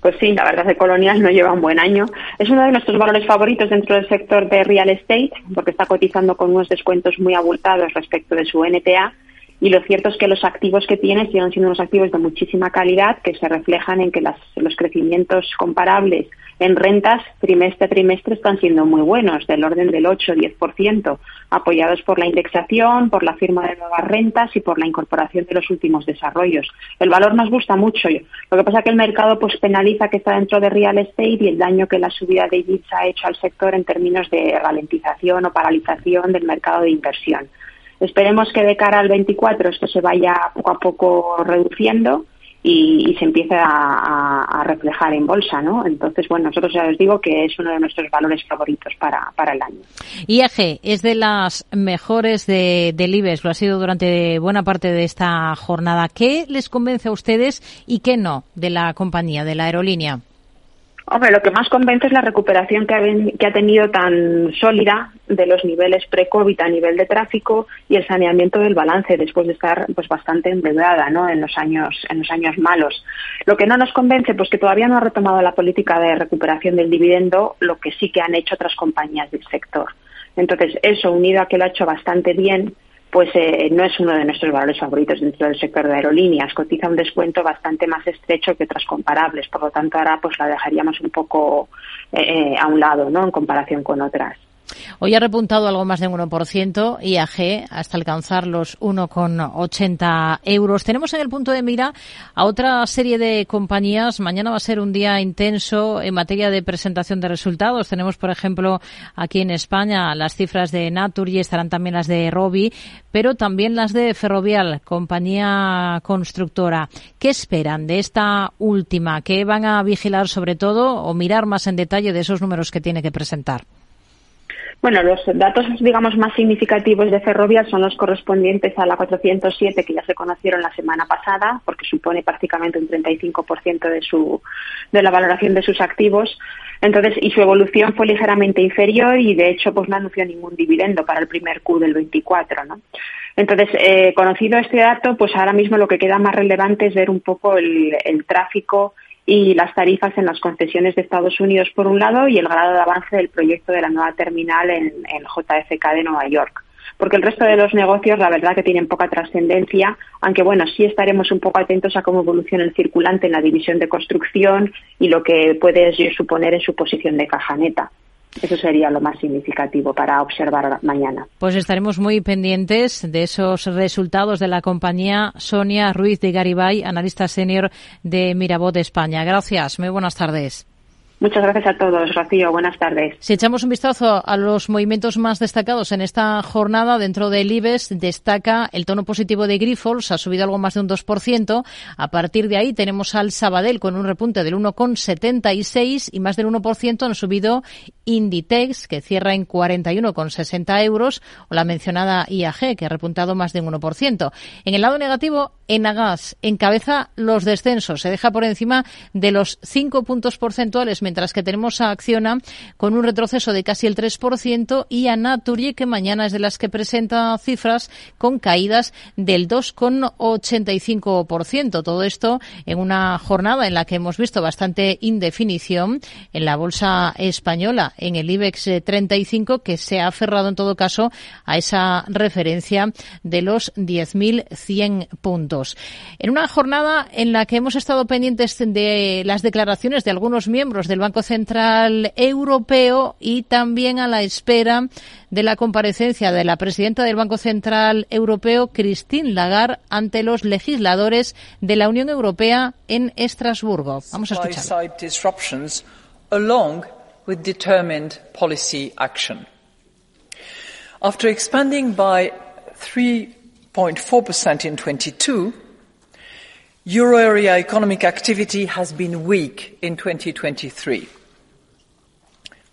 Pues sí, la verdad que Colonial no lleva un buen año. Es uno de nuestros valores favoritos dentro del sector de real estate, porque está cotizando con unos descuentos muy abultados respecto de su NTA. Y lo cierto es que los activos que tiene siguen siendo unos activos de muchísima calidad que se reflejan en que los crecimientos comparables en rentas trimestre a trimestre están siendo muy buenos, del orden del 8-10%, apoyados por la indexación, por la firma de nuevas rentas y por la incorporación de los últimos desarrollos. El valor nos gusta mucho. Lo que pasa es que el mercado pues penaliza que está dentro de real estate y el daño que la subida de yields ha hecho al sector en términos de ralentización o paralización del mercado de inversión. Esperemos que de cara al 24 esto se vaya poco a poco reduciendo y, se empieza a, reflejar en bolsa, ¿no? Entonces, bueno, nosotros ya os digo que es uno de nuestros valores favoritos para, para el año. IAG es de las mejores de, del IBEX, lo ha sido durante buena parte de esta jornada. ¿Qué les convence a ustedes y qué no de la compañía, de la aerolínea? Hombre, lo que más convence es la recuperación que ha, que ha tenido tan sólida de los niveles pre-COVID a nivel de tráfico y el saneamiento del balance después de estar pues bastante endeudada ¿no? en los años en los años malos. Lo que no nos convence pues que todavía no ha retomado la política de recuperación del dividendo, lo que sí que han hecho otras compañías del sector. Entonces, eso unido a que lo ha hecho bastante bien, pues eh, no es uno de nuestros valores favoritos dentro del sector de aerolíneas. Cotiza un descuento bastante más estrecho que otras comparables. Por lo tanto, ahora pues la dejaríamos un poco eh, a un lado, ¿no? En comparación con otras. Hoy ha repuntado algo más de un 1% IAG hasta alcanzar los 1,80 euros. Tenemos en el punto de mira a otra serie de compañías. Mañana va a ser un día intenso en materia de presentación de resultados. Tenemos, por ejemplo, aquí en España las cifras de Natur y estarán también las de Robi, pero también las de Ferrovial, compañía constructora. ¿Qué esperan de esta última? ¿Qué van a vigilar sobre todo o mirar más en detalle de esos números que tiene que presentar? Bueno, los datos, digamos, más significativos de Ferrovial son los correspondientes a la 407 que ya se conocieron la semana pasada, porque supone prácticamente un 35% de su de la valoración de sus activos. Entonces, y su evolución fue ligeramente inferior y de hecho, pues no anunció ningún dividendo para el primer Q del 24, ¿no? Entonces, eh, conocido este dato, pues ahora mismo lo que queda más relevante es ver un poco el, el tráfico y las tarifas en las concesiones de Estados Unidos por un lado y el grado de avance del proyecto de la nueva terminal en, en JFK de Nueva York porque el resto de los negocios la verdad que tienen poca trascendencia, aunque bueno, sí estaremos un poco atentos a cómo evoluciona el circulante en la división de construcción y lo que puede suponer en su posición de caja neta. Eso sería lo más significativo para observar mañana. Pues estaremos muy pendientes de esos resultados de la compañía Sonia Ruiz de Garibay, analista senior de Mirabot España. Gracias. Muy buenas tardes. Muchas gracias a todos, Rocío. Buenas tardes. Si echamos un vistazo a los movimientos más destacados en esta jornada, dentro del IBEX destaca el tono positivo de Grifols, ha subido algo más de un 2%. A partir de ahí tenemos al Sabadell con un repunte del 1,76 y más del 1% han subido Inditex, que cierra en 41,60 euros, o la mencionada IAG, que ha repuntado más de un 1%. En el lado negativo, Enagas encabeza los descensos, se deja por encima de los 5 puntos porcentuales mientras que tenemos a Acciona con un retroceso de casi el 3% y a Naturgy, que mañana es de las que presenta cifras con caídas del 2,85%. Todo esto en una jornada en la que hemos visto bastante indefinición en la bolsa española, en el IBEX 35, que se ha aferrado en todo caso a esa referencia de los 10.100 puntos. En una jornada en la que hemos estado pendientes de las declaraciones de algunos miembros del Banco Central Europeo y también a la espera de la comparecencia de la presidenta del Banco Central Europeo, Christine Lagarde, ante los legisladores de la Unión Europea en Estrasburgo. Vamos a escuchar. After expanding by 3.4% in 22, Euro area economic activity has been weak in 2023,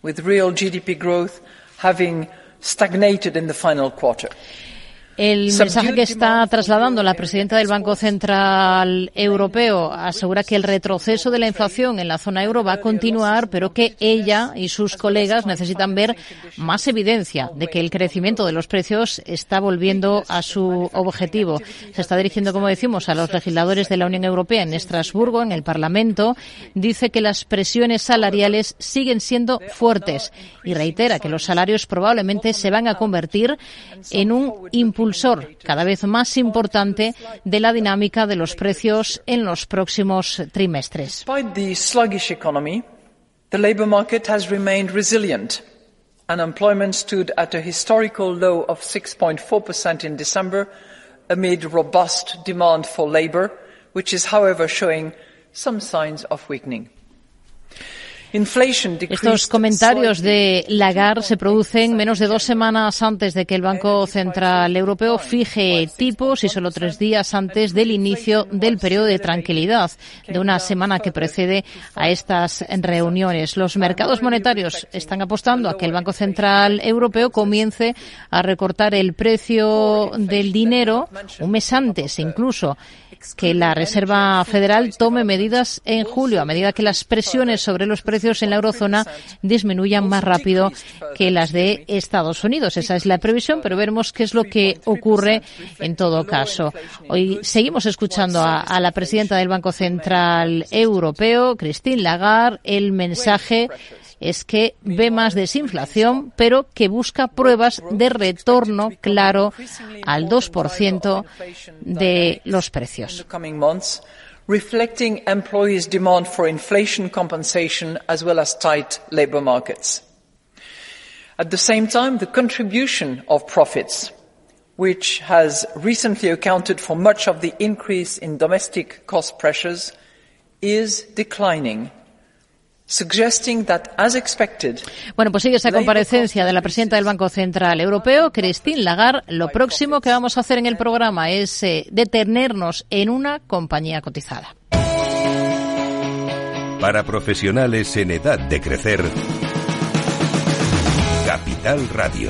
with real GDP growth having stagnated in the final quarter. El mensaje que está trasladando la presidenta del Banco Central Europeo asegura que el retroceso de la inflación en la zona euro va a continuar, pero que ella y sus colegas necesitan ver más evidencia de que el crecimiento de los precios está volviendo a su objetivo. Se está dirigiendo, como decimos, a los legisladores de la Unión Europea en Estrasburgo, en el Parlamento. Dice que las presiones salariales siguen siendo fuertes y reitera que los salarios probablemente se van a convertir en un impulso impulsor cada vez más importante de la dinámica de los precios en los próximos trimestres. Despite the sluggish economy, the labor market has remained resilient. Unemployment stood at a historical low of 6.4% in December amid robust demand for labor, which is, however, showing some signs of weakening. Estos comentarios de Lagarde se producen menos de dos semanas antes de que el Banco Central Europeo fije tipos y solo tres días antes del inicio del periodo de tranquilidad de una semana que precede a estas reuniones. Los mercados monetarios están apostando a que el Banco Central Europeo comience a recortar el precio del dinero un mes antes incluso que la Reserva Federal tome medidas en julio, a medida que las presiones sobre los precios en la eurozona disminuyan más rápido que las de Estados Unidos. Esa es la previsión, pero veremos qué es lo que ocurre en todo caso. Hoy seguimos escuchando a, la presidenta del Banco Central Europeo, Christine Lagarde, el mensaje es que ve más desinflación, pero que busca pruebas de retorno claro al 2% de los precios reflecting employees' demand for inflation compensation as well as tight labour markets. At the same time, the contribution of profits, which has recently accounted for much of the increase in domestic cost pressures, is declining bueno, pues sigue esa comparecencia de la presidenta del Banco Central Europeo, Christine Lagarde. Lo próximo que vamos a hacer en el programa es eh, detenernos en una compañía cotizada. Para profesionales en edad de crecer, Capital Radio.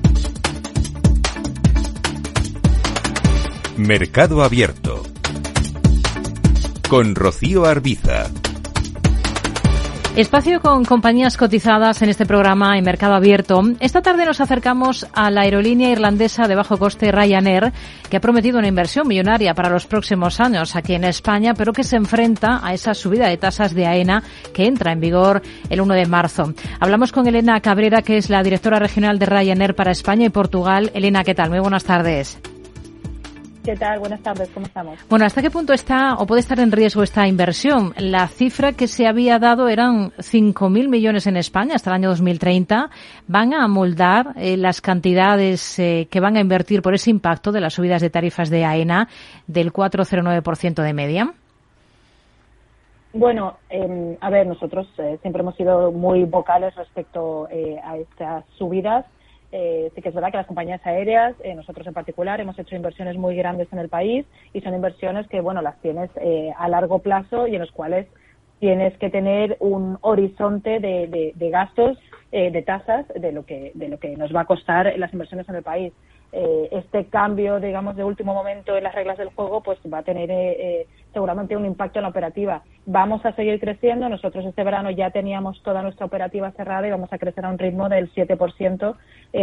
Mercado Abierto con Rocío Arbiza. Espacio con compañías cotizadas en este programa en Mercado Abierto. Esta tarde nos acercamos a la aerolínea irlandesa de bajo coste Ryanair, que ha prometido una inversión millonaria para los próximos años aquí en España, pero que se enfrenta a esa subida de tasas de AENA que entra en vigor el 1 de marzo. Hablamos con Elena Cabrera, que es la directora regional de Ryanair para España y Portugal. Elena, ¿qué tal? Muy buenas tardes. ¿Qué tal? Buenas tardes, ¿cómo estamos? Bueno, ¿hasta qué punto está o puede estar en riesgo esta inversión? La cifra que se había dado eran 5.000 millones en España hasta el año 2030. ¿Van a amoldar eh, las cantidades eh, que van a invertir por ese impacto de las subidas de tarifas de AENA del 4,09% de media? Bueno, em, a ver, nosotros eh, siempre hemos sido muy vocales respecto a estas subidas eh, sí que es verdad que las compañías aéreas, eh, nosotros en particular, hemos hecho inversiones muy grandes en el país y son inversiones que, bueno, las tienes eh, a largo plazo y en los cuales tienes que tener un horizonte de, de gastos, de tasas, de lo que de lo que nos va a costar las inversiones en el país. Eh, este cambio, digamos, de último momento en las reglas del juego, pues va a tener eh, eh, seguramente un impacto en la operativa. Vamos a seguir creciendo. Nosotros este verano ya teníamos toda nuestra operativa cerrada y vamos a crecer a un ritmo del 7%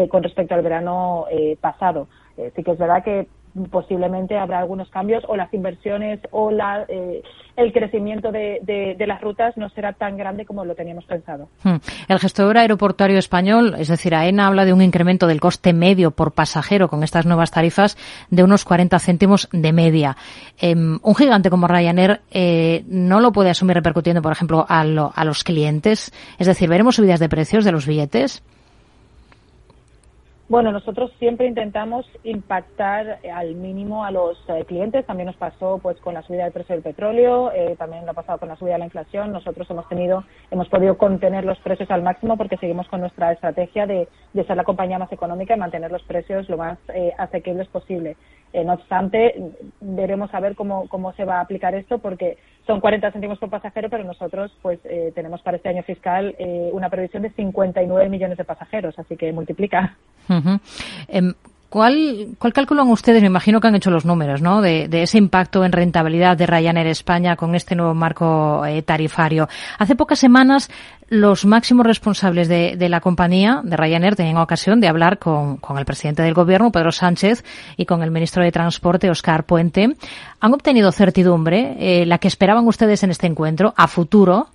con respecto al verano pasado. sí que es verdad que posiblemente habrá algunos cambios o las inversiones o la, eh, el crecimiento de, de, las rutas no será tan grande como lo teníamos pensado. Hmm. El gestor aeroportuario español, es decir, AENA, habla de un incremento del coste medio por pasajero con estas nuevas tarifas de unos 40 céntimos de media. Em, un gigante como Ryanair eh, no lo puede asumir repercutiendo, por ejemplo, a, a los clientes. Es decir, ¿veremos subidas de precios de los billetes? Bueno, nosotros siempre intentamos impactar al mínimo a los eh, clientes. También nos pasó pues con la subida del precio del petróleo, eh, también lo ha pasado con la subida de la inflación. Nosotros hemos tenido, hemos podido contener los precios al máximo porque seguimos con nuestra estrategia de, ser la compañía más económica y mantener los precios lo más eh, asequibles posible. Eh, no obstante, veremos a ver cómo, cómo se va a aplicar esto porque son 40 céntimos por pasajero, pero nosotros pues eh, tenemos para este año fiscal eh, una previsión de 59 millones de pasajeros, así que multiplica. Em, ¿Cuál, ¿Cuál calculan ustedes? Me imagino que han hecho los números, ¿no? De, ese impacto en rentabilidad de Ryanair España con este nuevo marco eh, tarifario. Hace pocas semanas, los máximos responsables de, la compañía, de Ryanair, tenían ocasión de hablar con, el presidente del gobierno, Pedro Sánchez, y con el ministro de Transporte, Oscar Puente. ¿Han obtenido certidumbre, eh, la que esperaban ustedes en este encuentro, a futuro?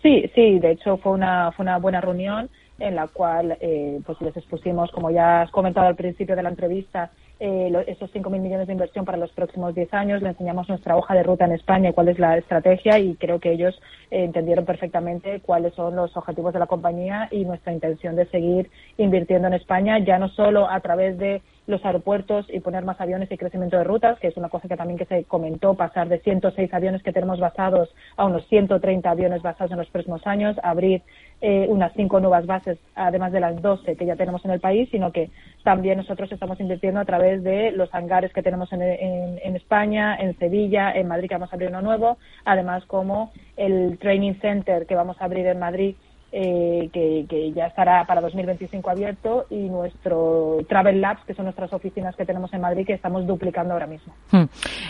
Sí, sí, de hecho fue una, fue una buena reunión en la cual eh, pues les expusimos, como ya has comentado al principio de la entrevista, eh, esos 5.000 millones de inversión para los próximos 10 años, le enseñamos nuestra hoja de ruta en España y cuál es la estrategia y creo que ellos eh, entendieron perfectamente cuáles son los objetivos de la compañía y nuestra intención de seguir invirtiendo en España, ya no solo a través de los aeropuertos y poner más aviones y crecimiento de rutas, que es una cosa que también que se comentó, pasar de 106 aviones que tenemos basados a unos 130 aviones basados en los próximos años, abrir eh, unas cinco nuevas bases, además de las 12 que ya tenemos en el país, sino que también nosotros estamos invirtiendo a través de los hangares que tenemos en, en España, en Sevilla, en Madrid, que vamos a abrir uno nuevo, además como el Training Center que vamos a abrir en Madrid eh, que, ya estará para 2025 abierto y nuestro Travel Labs, que son nuestras oficinas que tenemos en Madrid, que estamos duplicando ahora mismo. Hmm.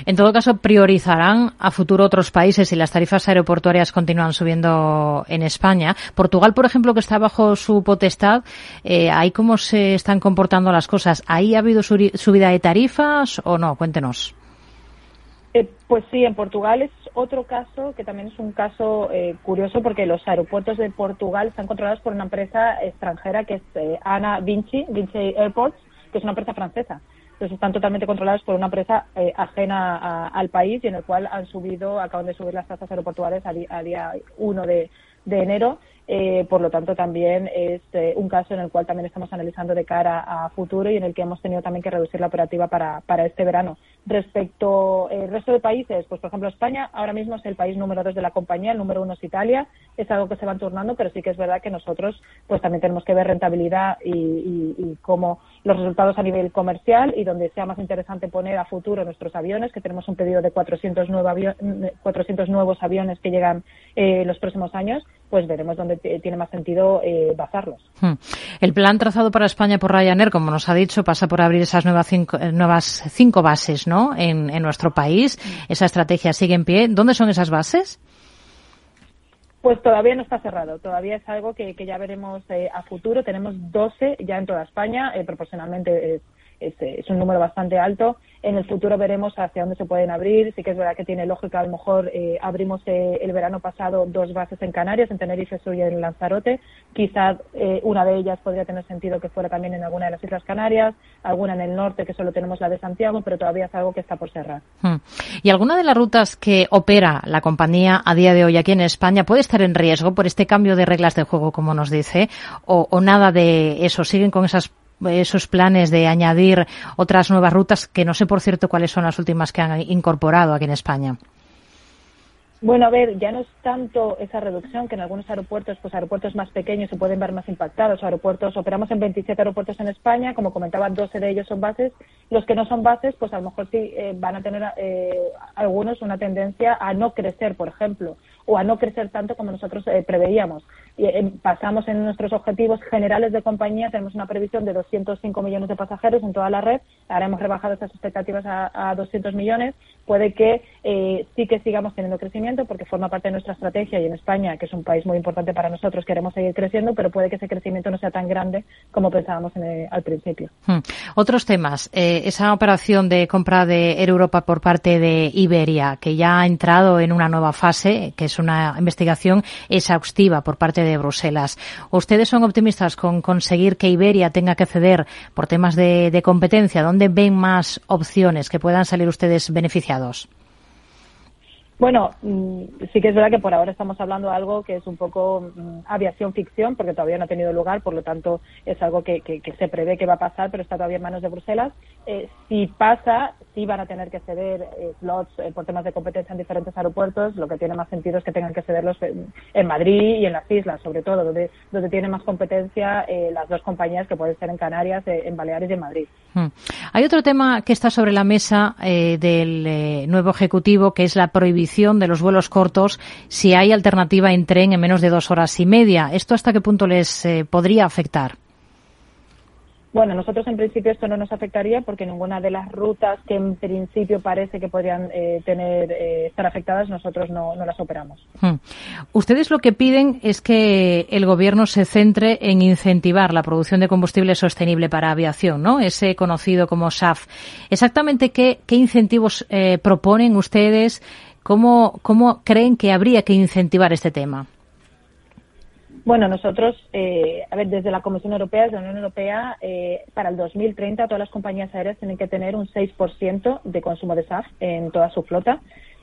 En todo caso, priorizarán a futuro otros países y las tarifas aeroportuarias continúan subiendo en España. Portugal, por ejemplo, que está bajo su potestad, eh, ¿ahí cómo se están comportando las cosas? ¿Ahí ha habido subida de tarifas o no? Cuéntenos. Eh, pues sí, en Portugal es otro caso que también es un caso eh, curioso porque los aeropuertos de Portugal están controlados por una empresa extranjera que es eh, Ana Vinci, Vinci Airports, que es una empresa francesa. Entonces están totalmente controlados por una empresa ajena al país y en el cual han subido, acaban de subir las tasas aeroportuarias a, día 1 de, de enero eh, por lo tanto, también es eh, un caso en el cual también estamos analizando de cara a futuro y en el que hemos tenido también que reducir la operativa para, para este verano. Respecto al resto de países, pues por ejemplo España ahora mismo es el país número dos de la compañía, el número uno es Italia, es algo que se van turnando, pero sí que es verdad que nosotros pues también tenemos que ver rentabilidad y, y, y cómo los resultados a nivel comercial y donde sea más interesante poner a futuro nuestros aviones, que tenemos un pedido de 400, 400 nuevos aviones que llegan eh, los próximos años, pues veremos dónde tiene más sentido eh, basarlos. Hmm. El plan trazado para España por Ryanair, como nos ha dicho, pasa por abrir esas nuevas cinco, eh, nuevas cinco bases ¿no? en, nuestro país. Esa estrategia sigue en pie. ¿Dónde son esas bases? Pues todavía no está cerrado, todavía es algo que, ya veremos eh, a futuro. Tenemos 12 ya en toda España, eh, proporcionalmente es, es, un número bastante alto en el futuro veremos hacia dónde se pueden abrir. Sí que es verdad que tiene lógica, a lo mejor eh, abrimos eh, el verano pasado dos bases en Canarias, en Tenerife Sur y en Lanzarote. Quizás eh, una de ellas podría tener sentido que fuera también en alguna de las Islas Canarias, alguna en el norte, que solo tenemos la de Santiago, pero todavía es algo que está por cerrar. Hmm. ¿Y alguna de las rutas que opera la compañía a día de hoy aquí en España puede estar en riesgo por este cambio de reglas de juego, como nos dice? ¿O, o nada de eso? ¿Siguen con esas esos planes de añadir otras nuevas rutas que no sé por cierto cuáles son las últimas que han incorporado aquí en España. Bueno, a ver, ya no es tanto esa reducción que en algunos aeropuertos, pues aeropuertos más pequeños se pueden ver más impactados. Aeropuertos, operamos en 27 aeropuertos en España, como comentaba, 12 de ellos son bases. Los que no son bases, pues a lo mejor sí eh, van a tener eh, algunos una tendencia a no crecer, por ejemplo, o a no crecer tanto como nosotros eh, preveíamos. Y, pasamos en nuestros objetivos generales de compañía, tenemos una previsión de 205 millones de pasajeros en toda la red. Ahora hemos rebajado estas expectativas a, a 200 millones. Puede que sí que sigamos teniendo crecimiento porque forma parte de nuestra estrategia y en España, que es un país muy importante para nosotros, queremos seguir creciendo, pero puede que ese crecimiento no sea tan grande como pensábamos al principio. Hmm. Otros temas. Eh, esa operación de compra de Air Europa por parte de Iberia, que ya ha entrado en una nueva fase, que es una investigación exhaustiva por parte de Bruselas. ¿Ustedes son optimistas con conseguir que Iberia tenga que ceder por temas de, de competencia? ¿Dónde ven más opciones que puedan salir ustedes beneficiados? Bueno, mm, sí que es verdad que por ahora estamos hablando de algo que es un poco mm, aviación ficción, porque todavía no ha tenido lugar, por lo tanto es algo que, se prevé que va a pasar, pero está todavía en manos de Bruselas. Eh, si pasa, sí van a tener que ceder eh, slots eh, por temas de competencia en diferentes aeropuertos. Lo que tiene más sentido es que tengan que cederlos en, Madrid y en las islas, sobre todo, donde, donde tienen más competencia las dos compañías que pueden ser en Canarias, en Baleares y en Madrid. Hmm. Hay otro tema que está sobre la mesa del nuevo Ejecutivo, que es la prohibición de los vuelos cortos si hay alternativa en tren en menos de dos horas y media. ¿Esto hasta qué punto les eh, podría afectar? Bueno, nosotros en principio esto no nos afectaría porque ninguna de las rutas que en principio parece que podrían eh, tener eh, estar afectadas nosotros no, las operamos. Hmm. Ustedes lo que piden es que el gobierno se centre en incentivar la producción de combustible sostenible para aviación, ¿no? Ese conocido como SAF. Exactamente qué, qué incentivos eh, proponen ustedes, cómo, cómo creen que habría que incentivar este tema. Bueno, nosotros, eh, a ver, desde la Comisión Europea, desde la Unión Europea, eh, para el 2030 todas las compañías aéreas tienen que tener un 6% de consumo de SAF en toda su flota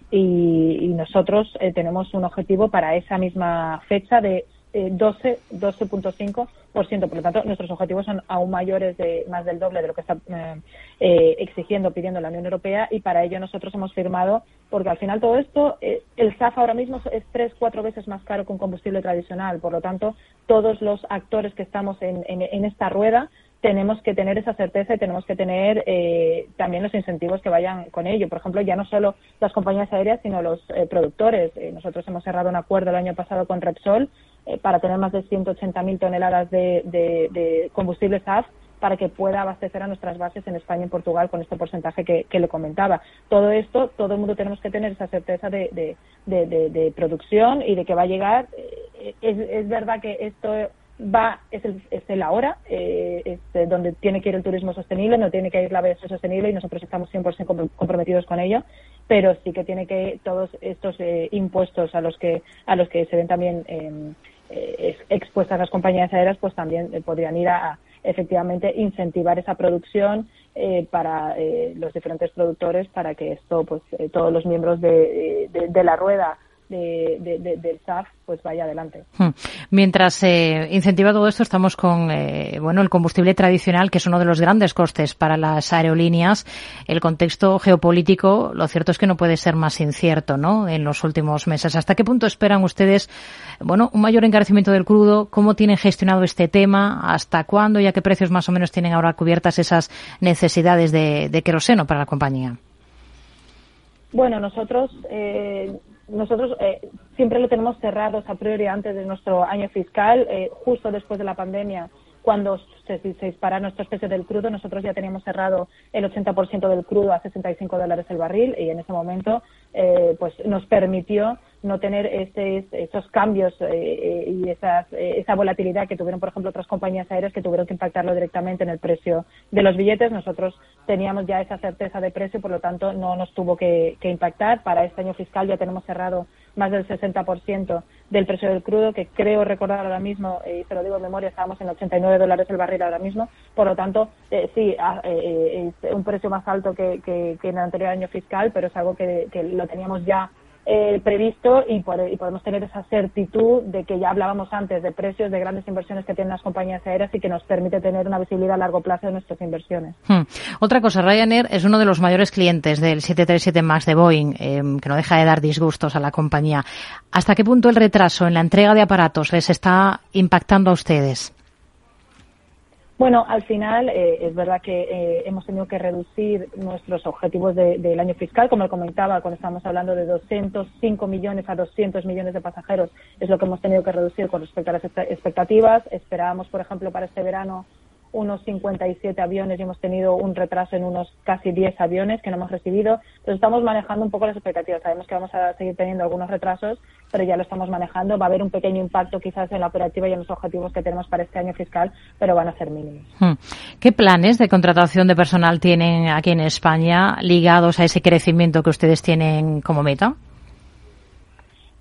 y, nosotros eh, tenemos un objetivo para esa misma fecha de 12, 12.5%. Por lo tanto, nuestros objetivos son aún mayores, de más del doble de lo que está eh, eh, exigiendo, pidiendo la Unión Europea y para ello nosotros hemos firmado, porque al final todo esto, eh, el SAF ahora mismo es tres, cuatro veces más caro que un combustible tradicional. Por lo tanto, todos los actores que estamos en, en esta rueda tenemos que tener esa certeza y tenemos que tener eh, también los incentivos que vayan con ello. Por ejemplo, ya no solo las compañías aéreas, sino los eh, productores. Eh, nosotros hemos cerrado un acuerdo el año pasado con Repsol para tener más de 180.000 toneladas de, de, combustible SAF para que pueda abastecer a nuestras bases en España y en Portugal con este porcentaje que, le comentaba. Todo esto, todo el mundo tenemos que tener esa certeza de, de producción y de que va a llegar. Es, es verdad que esto va es el, es el ahora, eh, es donde tiene que ir el turismo sostenible, no tiene que ir la aviación sostenible y nosotros estamos 100% comprometidos con ello, pero sí que tiene que todos estos eh, impuestos a los que a los que se ven también em, eh, expuestas las compañías aéreas, pues también eh, podrían ir a, efectivamente incentivar esa producción eh, para eh, los diferentes productores para que esto, pues todos los miembros de, de la rueda de, del SAF pues vaya adelante. Hmm. Mientras se incentiva todo esto, estamos con eh, bueno el combustible tradicional, que es uno de los grandes costes para las aerolíneas. El contexto geopolítico, lo cierto es que no puede ser más incierto, ¿no? En los últimos meses. ¿Hasta qué punto esperan ustedes, bueno, un mayor encarecimiento del crudo? ¿Cómo tienen gestionado este tema? ¿Hasta cuándo y a qué precios más o menos tienen ahora cubiertas esas necesidades de, de queroseno para la compañía? Bueno, nosotros eh, nosotros eh, siempre lo tenemos cerrado a priori antes de nuestro año fiscal, eh, justo después de la pandemia cuando se, se dispara nuestro precio del crudo, nosotros ya teníamos cerrado el 80% del crudo a 65 dólares el barril y en ese momento eh, pues nos permitió no tener ese, esos cambios eh, eh, y esas, esa volatilidad que tuvieron, por ejemplo, otras compañías aéreas que tuvieron que impactarlo directamente en el precio de los billetes. Nosotros teníamos ya esa certeza de precio, por lo tanto, no nos tuvo que, impactar. Para este año fiscal ya tenemos cerrado más del 60% del precio del crudo, que creo recordar ahora mismo, y se lo digo en memoria, estábamos en 89 dólares el barril ahora mismo. Por lo tanto, eh, sí, ah, eh, es un precio más alto que, en el anterior año fiscal, pero es algo que lo teníamos ya eh, previsto y, podemos tener esa certitud de que ya hablábamos antes de precios de grandes inversiones que tienen las compañías aéreas y que nos permite tener una visibilidad a largo plazo de nuestras inversiones. Hmm. Otra cosa, Ryanair es uno de los mayores clientes del 737 MAX de Boeing, em, que no deja de dar disgustos a la compañía. ¿Hasta qué punto el retraso en la entrega de aparatos les está impactando a ustedes? Bueno, al final eh, es verdad que eh, hemos tenido que reducir nuestros objetivos del año fiscal, como comentaba, cuando estábamos hablando de 205 millones a 200 millones de pasajeros, es lo que hemos tenido que reducir con respecto a las expectativas. Esperábamos, por ejemplo, para este verano unos 57 aviones y hemos tenido un retraso en unos casi 10 aviones que no hemos recibido. Entonces estamos manejando un poco las expectativas. Sabemos que vamos a seguir teniendo algunos retrasos, pero ya lo estamos manejando. Va a haber un pequeño impacto quizás en la operativa y en los objetivos que tenemos para este año fiscal, pero van a ser mínimos. Hmm. ¿Qué planes de contratación de personal tienen aquí en España ligados a ese crecimiento que ustedes tienen como meta?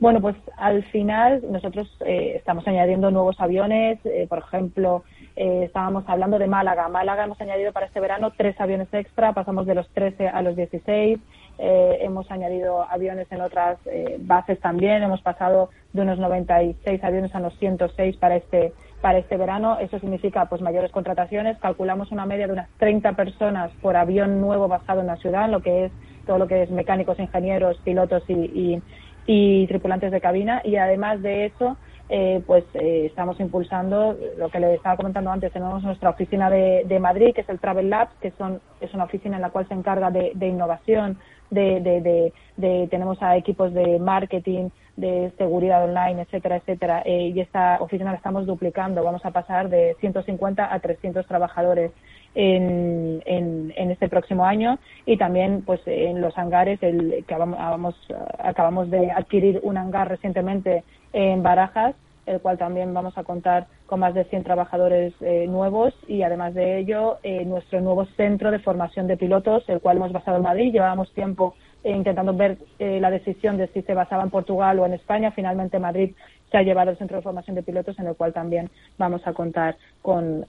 Bueno, pues al final nosotros eh, estamos añadiendo nuevos aviones, eh, por ejemplo, eh, estábamos hablando de Málaga. Málaga hemos añadido para este verano tres aviones extra, pasamos de los 13 a los 16. hemos añadido aviones en otras bases también, hemos pasado de unos 96 aviones a unos 106 para este para este verano. Eso significa pues mayores contrataciones. Calculamos una media de unas 30 personas por avión nuevo basado en la ciudad, lo que es todo lo que es mecánicos, ingenieros, pilotos y y tripulantes de cabina y además de eso eh, pues eh, estamos impulsando lo que le estaba comentando antes tenemos nuestra oficina de, Madrid que es el Travel Lab que son es una oficina en la cual se encarga de, innovación de, de, tenemos a equipos de marketing de seguridad online, etcétera, etcétera, eh, y esta oficina la estamos duplicando. Vamos a pasar de 150 a 300 trabajadores en, en, este próximo año y también pues en los hangares el, que acabamos de adquirir un hangar recientemente en Barajas el cual también vamos a contar con más de 100 trabajadores eh, nuevos y además de ello eh, nuestro nuevo centro de formación de pilotos, el cual hemos basado en Madrid. Llevábamos tiempo eh, intentando ver la decisión de si se basaba en Portugal o en España. Finalmente Madrid se ha llevado el centro de formación de pilotos en el cual también vamos a contar con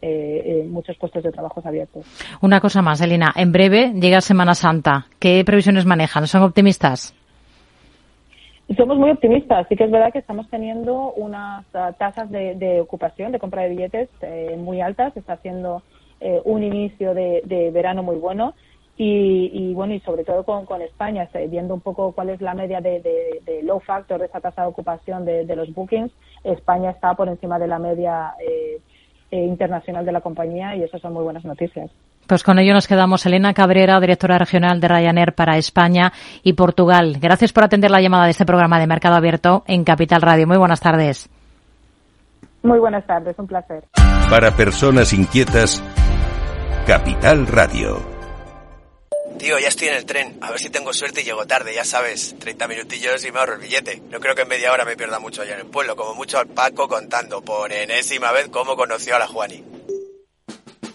muchos puestos de trabajo abiertos. Una cosa más, Elena. En breve llega Semana Santa. ¿Qué previsiones manejan? ¿Son optimistas? Somos muy optimistas. Sí que es verdad que estamos teniendo unas ah, tasas de, ocupación, de compra de billetes eh, muy altas. Está haciendo eh, un inicio de, verano muy bueno. Y, bueno, y sobre todo con, España, viendo un poco cuál es la media de, low factor de esa tasa de ocupación de, los bookings, España está por encima de la media eh, internacional de la compañía y eso son muy buenas noticias. Pues con ello nos quedamos. Elena Cabrera, directora regional de Ryanair para España y Portugal. Gracias por atender la llamada de este programa de Mercado Abierto en Capital Radio. Muy buenas tardes. Muy buenas tardes, un placer. Para personas inquietas, Capital Radio. Tío, ya estoy en el tren. A ver si tengo suerte y llego tarde, ya sabes. 30 minutillos y me ahorro el billete. No creo que en media hora me pierda mucho allá en el pueblo. Como mucho al Paco contando por enésima vez cómo conoció a la Juani.